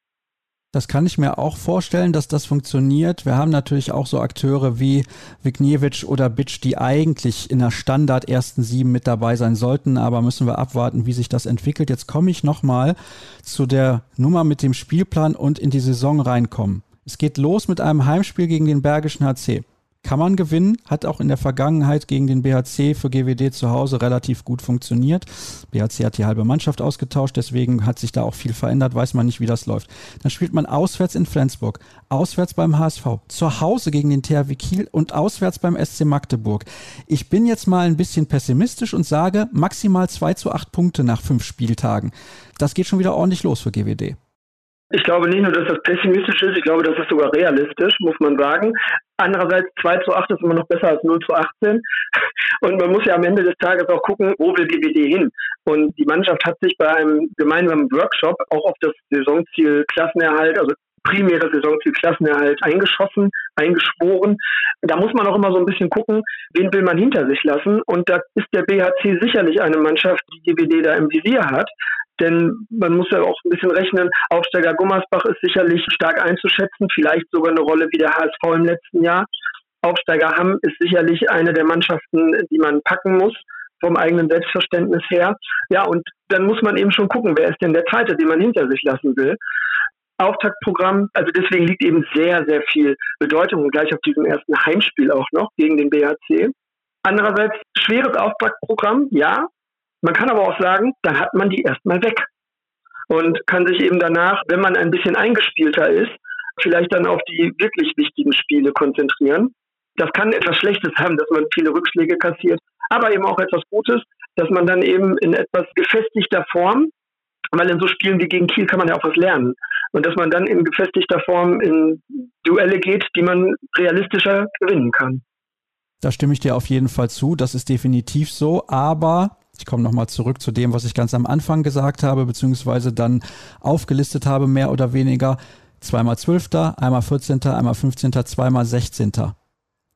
Das kann ich mir auch vorstellen, dass das funktioniert. Wir haben natürlich auch so Akteure wie Vigniewicz oder Bitsch, die eigentlich in der Standard ersten sieben mit dabei sein sollten, aber müssen wir abwarten, wie sich das entwickelt. Jetzt komme ich nochmal zu der Nummer mit dem Spielplan und in die Saison reinkommen. Es geht los mit einem Heimspiel gegen den Bergischen HC kann man gewinnen, hat auch in der Vergangenheit gegen den BHC für GWD zu Hause relativ gut funktioniert. BHC hat die halbe Mannschaft ausgetauscht, deswegen hat sich da auch viel verändert, weiß man nicht, wie das läuft. Dann spielt man auswärts in Flensburg, auswärts beim HSV, zu Hause gegen den THW Kiel und auswärts beim SC Magdeburg. Ich bin jetzt mal ein bisschen pessimistisch und sage maximal 2 zu 8 Punkte nach fünf Spieltagen. Das geht schon wieder ordentlich los für GWD. Ich glaube nicht nur, dass das pessimistisch ist, ich glaube, das ist sogar realistisch, muss man sagen. Andererseits 2 zu 8 ist immer noch besser als 0 zu 18. Und man muss ja am Ende des Tages auch gucken, wo will GBD hin? Und die Mannschaft hat sich bei einem gemeinsamen Workshop auch auf das Saisonziel Klassenerhalt, also primäre Saisonziel Klassenerhalt eingeschossen, eingeschworen. Da muss man auch immer so ein bisschen gucken, wen will man hinter sich lassen. Und da ist der BHC sicherlich eine Mannschaft, die GBD da im Visier hat. Denn man muss ja auch ein bisschen rechnen, Aufsteiger Gummersbach ist sicherlich stark einzuschätzen, vielleicht sogar eine Rolle wie der HSV im letzten Jahr. Aufsteiger Hamm ist sicherlich eine der Mannschaften, die man packen muss, vom eigenen Selbstverständnis her. Ja, und dann muss man eben schon gucken, wer ist denn der Zweite, den man hinter sich lassen will. Auftaktprogramm, also deswegen liegt eben sehr, sehr viel Bedeutung gleich auf diesem ersten Heimspiel auch noch gegen den BHC. Andererseits schweres Auftaktprogramm, ja, Man kann aber auch sagen, dann hat man die erstmal weg und kann sich eben danach, wenn man ein bisschen eingespielter ist, vielleicht dann auf die wirklich wichtigen Spiele konzentrieren. Das kann etwas Schlechtes haben, dass man viele Rückschläge kassiert, aber eben auch etwas Gutes, dass man dann eben in etwas gefestigter Form, weil in so Spielen wie gegen Kiel kann man ja auch was lernen, und dass man dann in gefestigter Form in Duelle geht, die man realistischer gewinnen kann. Da stimme ich dir auf jeden Fall zu, das ist definitiv so, aber ich komme nochmal zurück zu dem, was ich ganz am Anfang gesagt habe, beziehungsweise dann aufgelistet habe, mehr oder weniger. Zweimal Zwölfter, einmal 14., einmal 15., zweimal 16.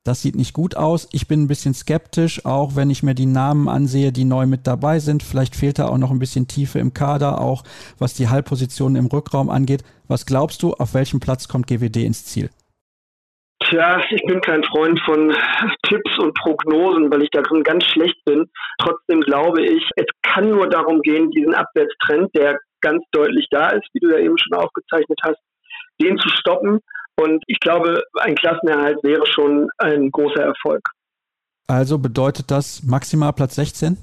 Das sieht nicht gut aus. Ich bin ein bisschen skeptisch, auch wenn ich mir die Namen ansehe, die neu mit dabei sind. Vielleicht fehlt da auch noch ein bisschen Tiefe im Kader, auch was die Halbpositionen im Rückraum angeht. Was glaubst du, auf welchem Platz kommt GWD ins Ziel? Tja, ich bin kein Freund von Tipps und Prognosen, weil ich darin ganz schlecht bin. Trotzdem glaube ich, es kann nur darum gehen, diesen Abwärtstrend, der ganz deutlich da ist, wie du ja eben schon aufgezeichnet hast, den zu stoppen und ich glaube, ein Klassenerhalt wäre schon ein großer Erfolg. Also bedeutet das maximal Platz 16?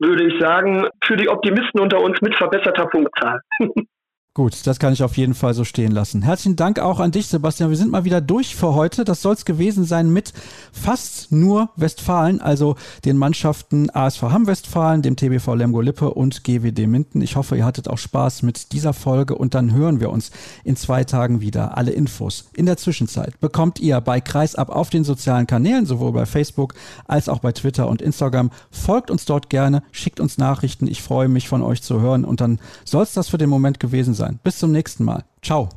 Würde ich sagen, für die Optimisten unter uns mit verbesserter Punktzahl. <laughs> Gut, das kann ich auf jeden Fall so stehen lassen. Herzlichen Dank auch an dich, Sebastian. Wir sind mal wieder durch für heute. Das soll es gewesen sein mit fast nur Westfalen, also den Mannschaften ASV Hamm Westfalen, dem TBV Lemgo Lippe und GWD Minden. Ich hoffe, ihr hattet auch Spaß mit dieser Folge und dann hören wir uns in zwei Tagen wieder. Alle Infos in der Zwischenzeit bekommt ihr bei Kreisab auf den sozialen Kanälen, sowohl bei Facebook als auch bei Twitter und Instagram. Folgt uns dort gerne, schickt uns Nachrichten. Ich freue mich von euch zu hören und dann soll es das für den Moment gewesen sein sein. Bis zum nächsten Mal. Ciao.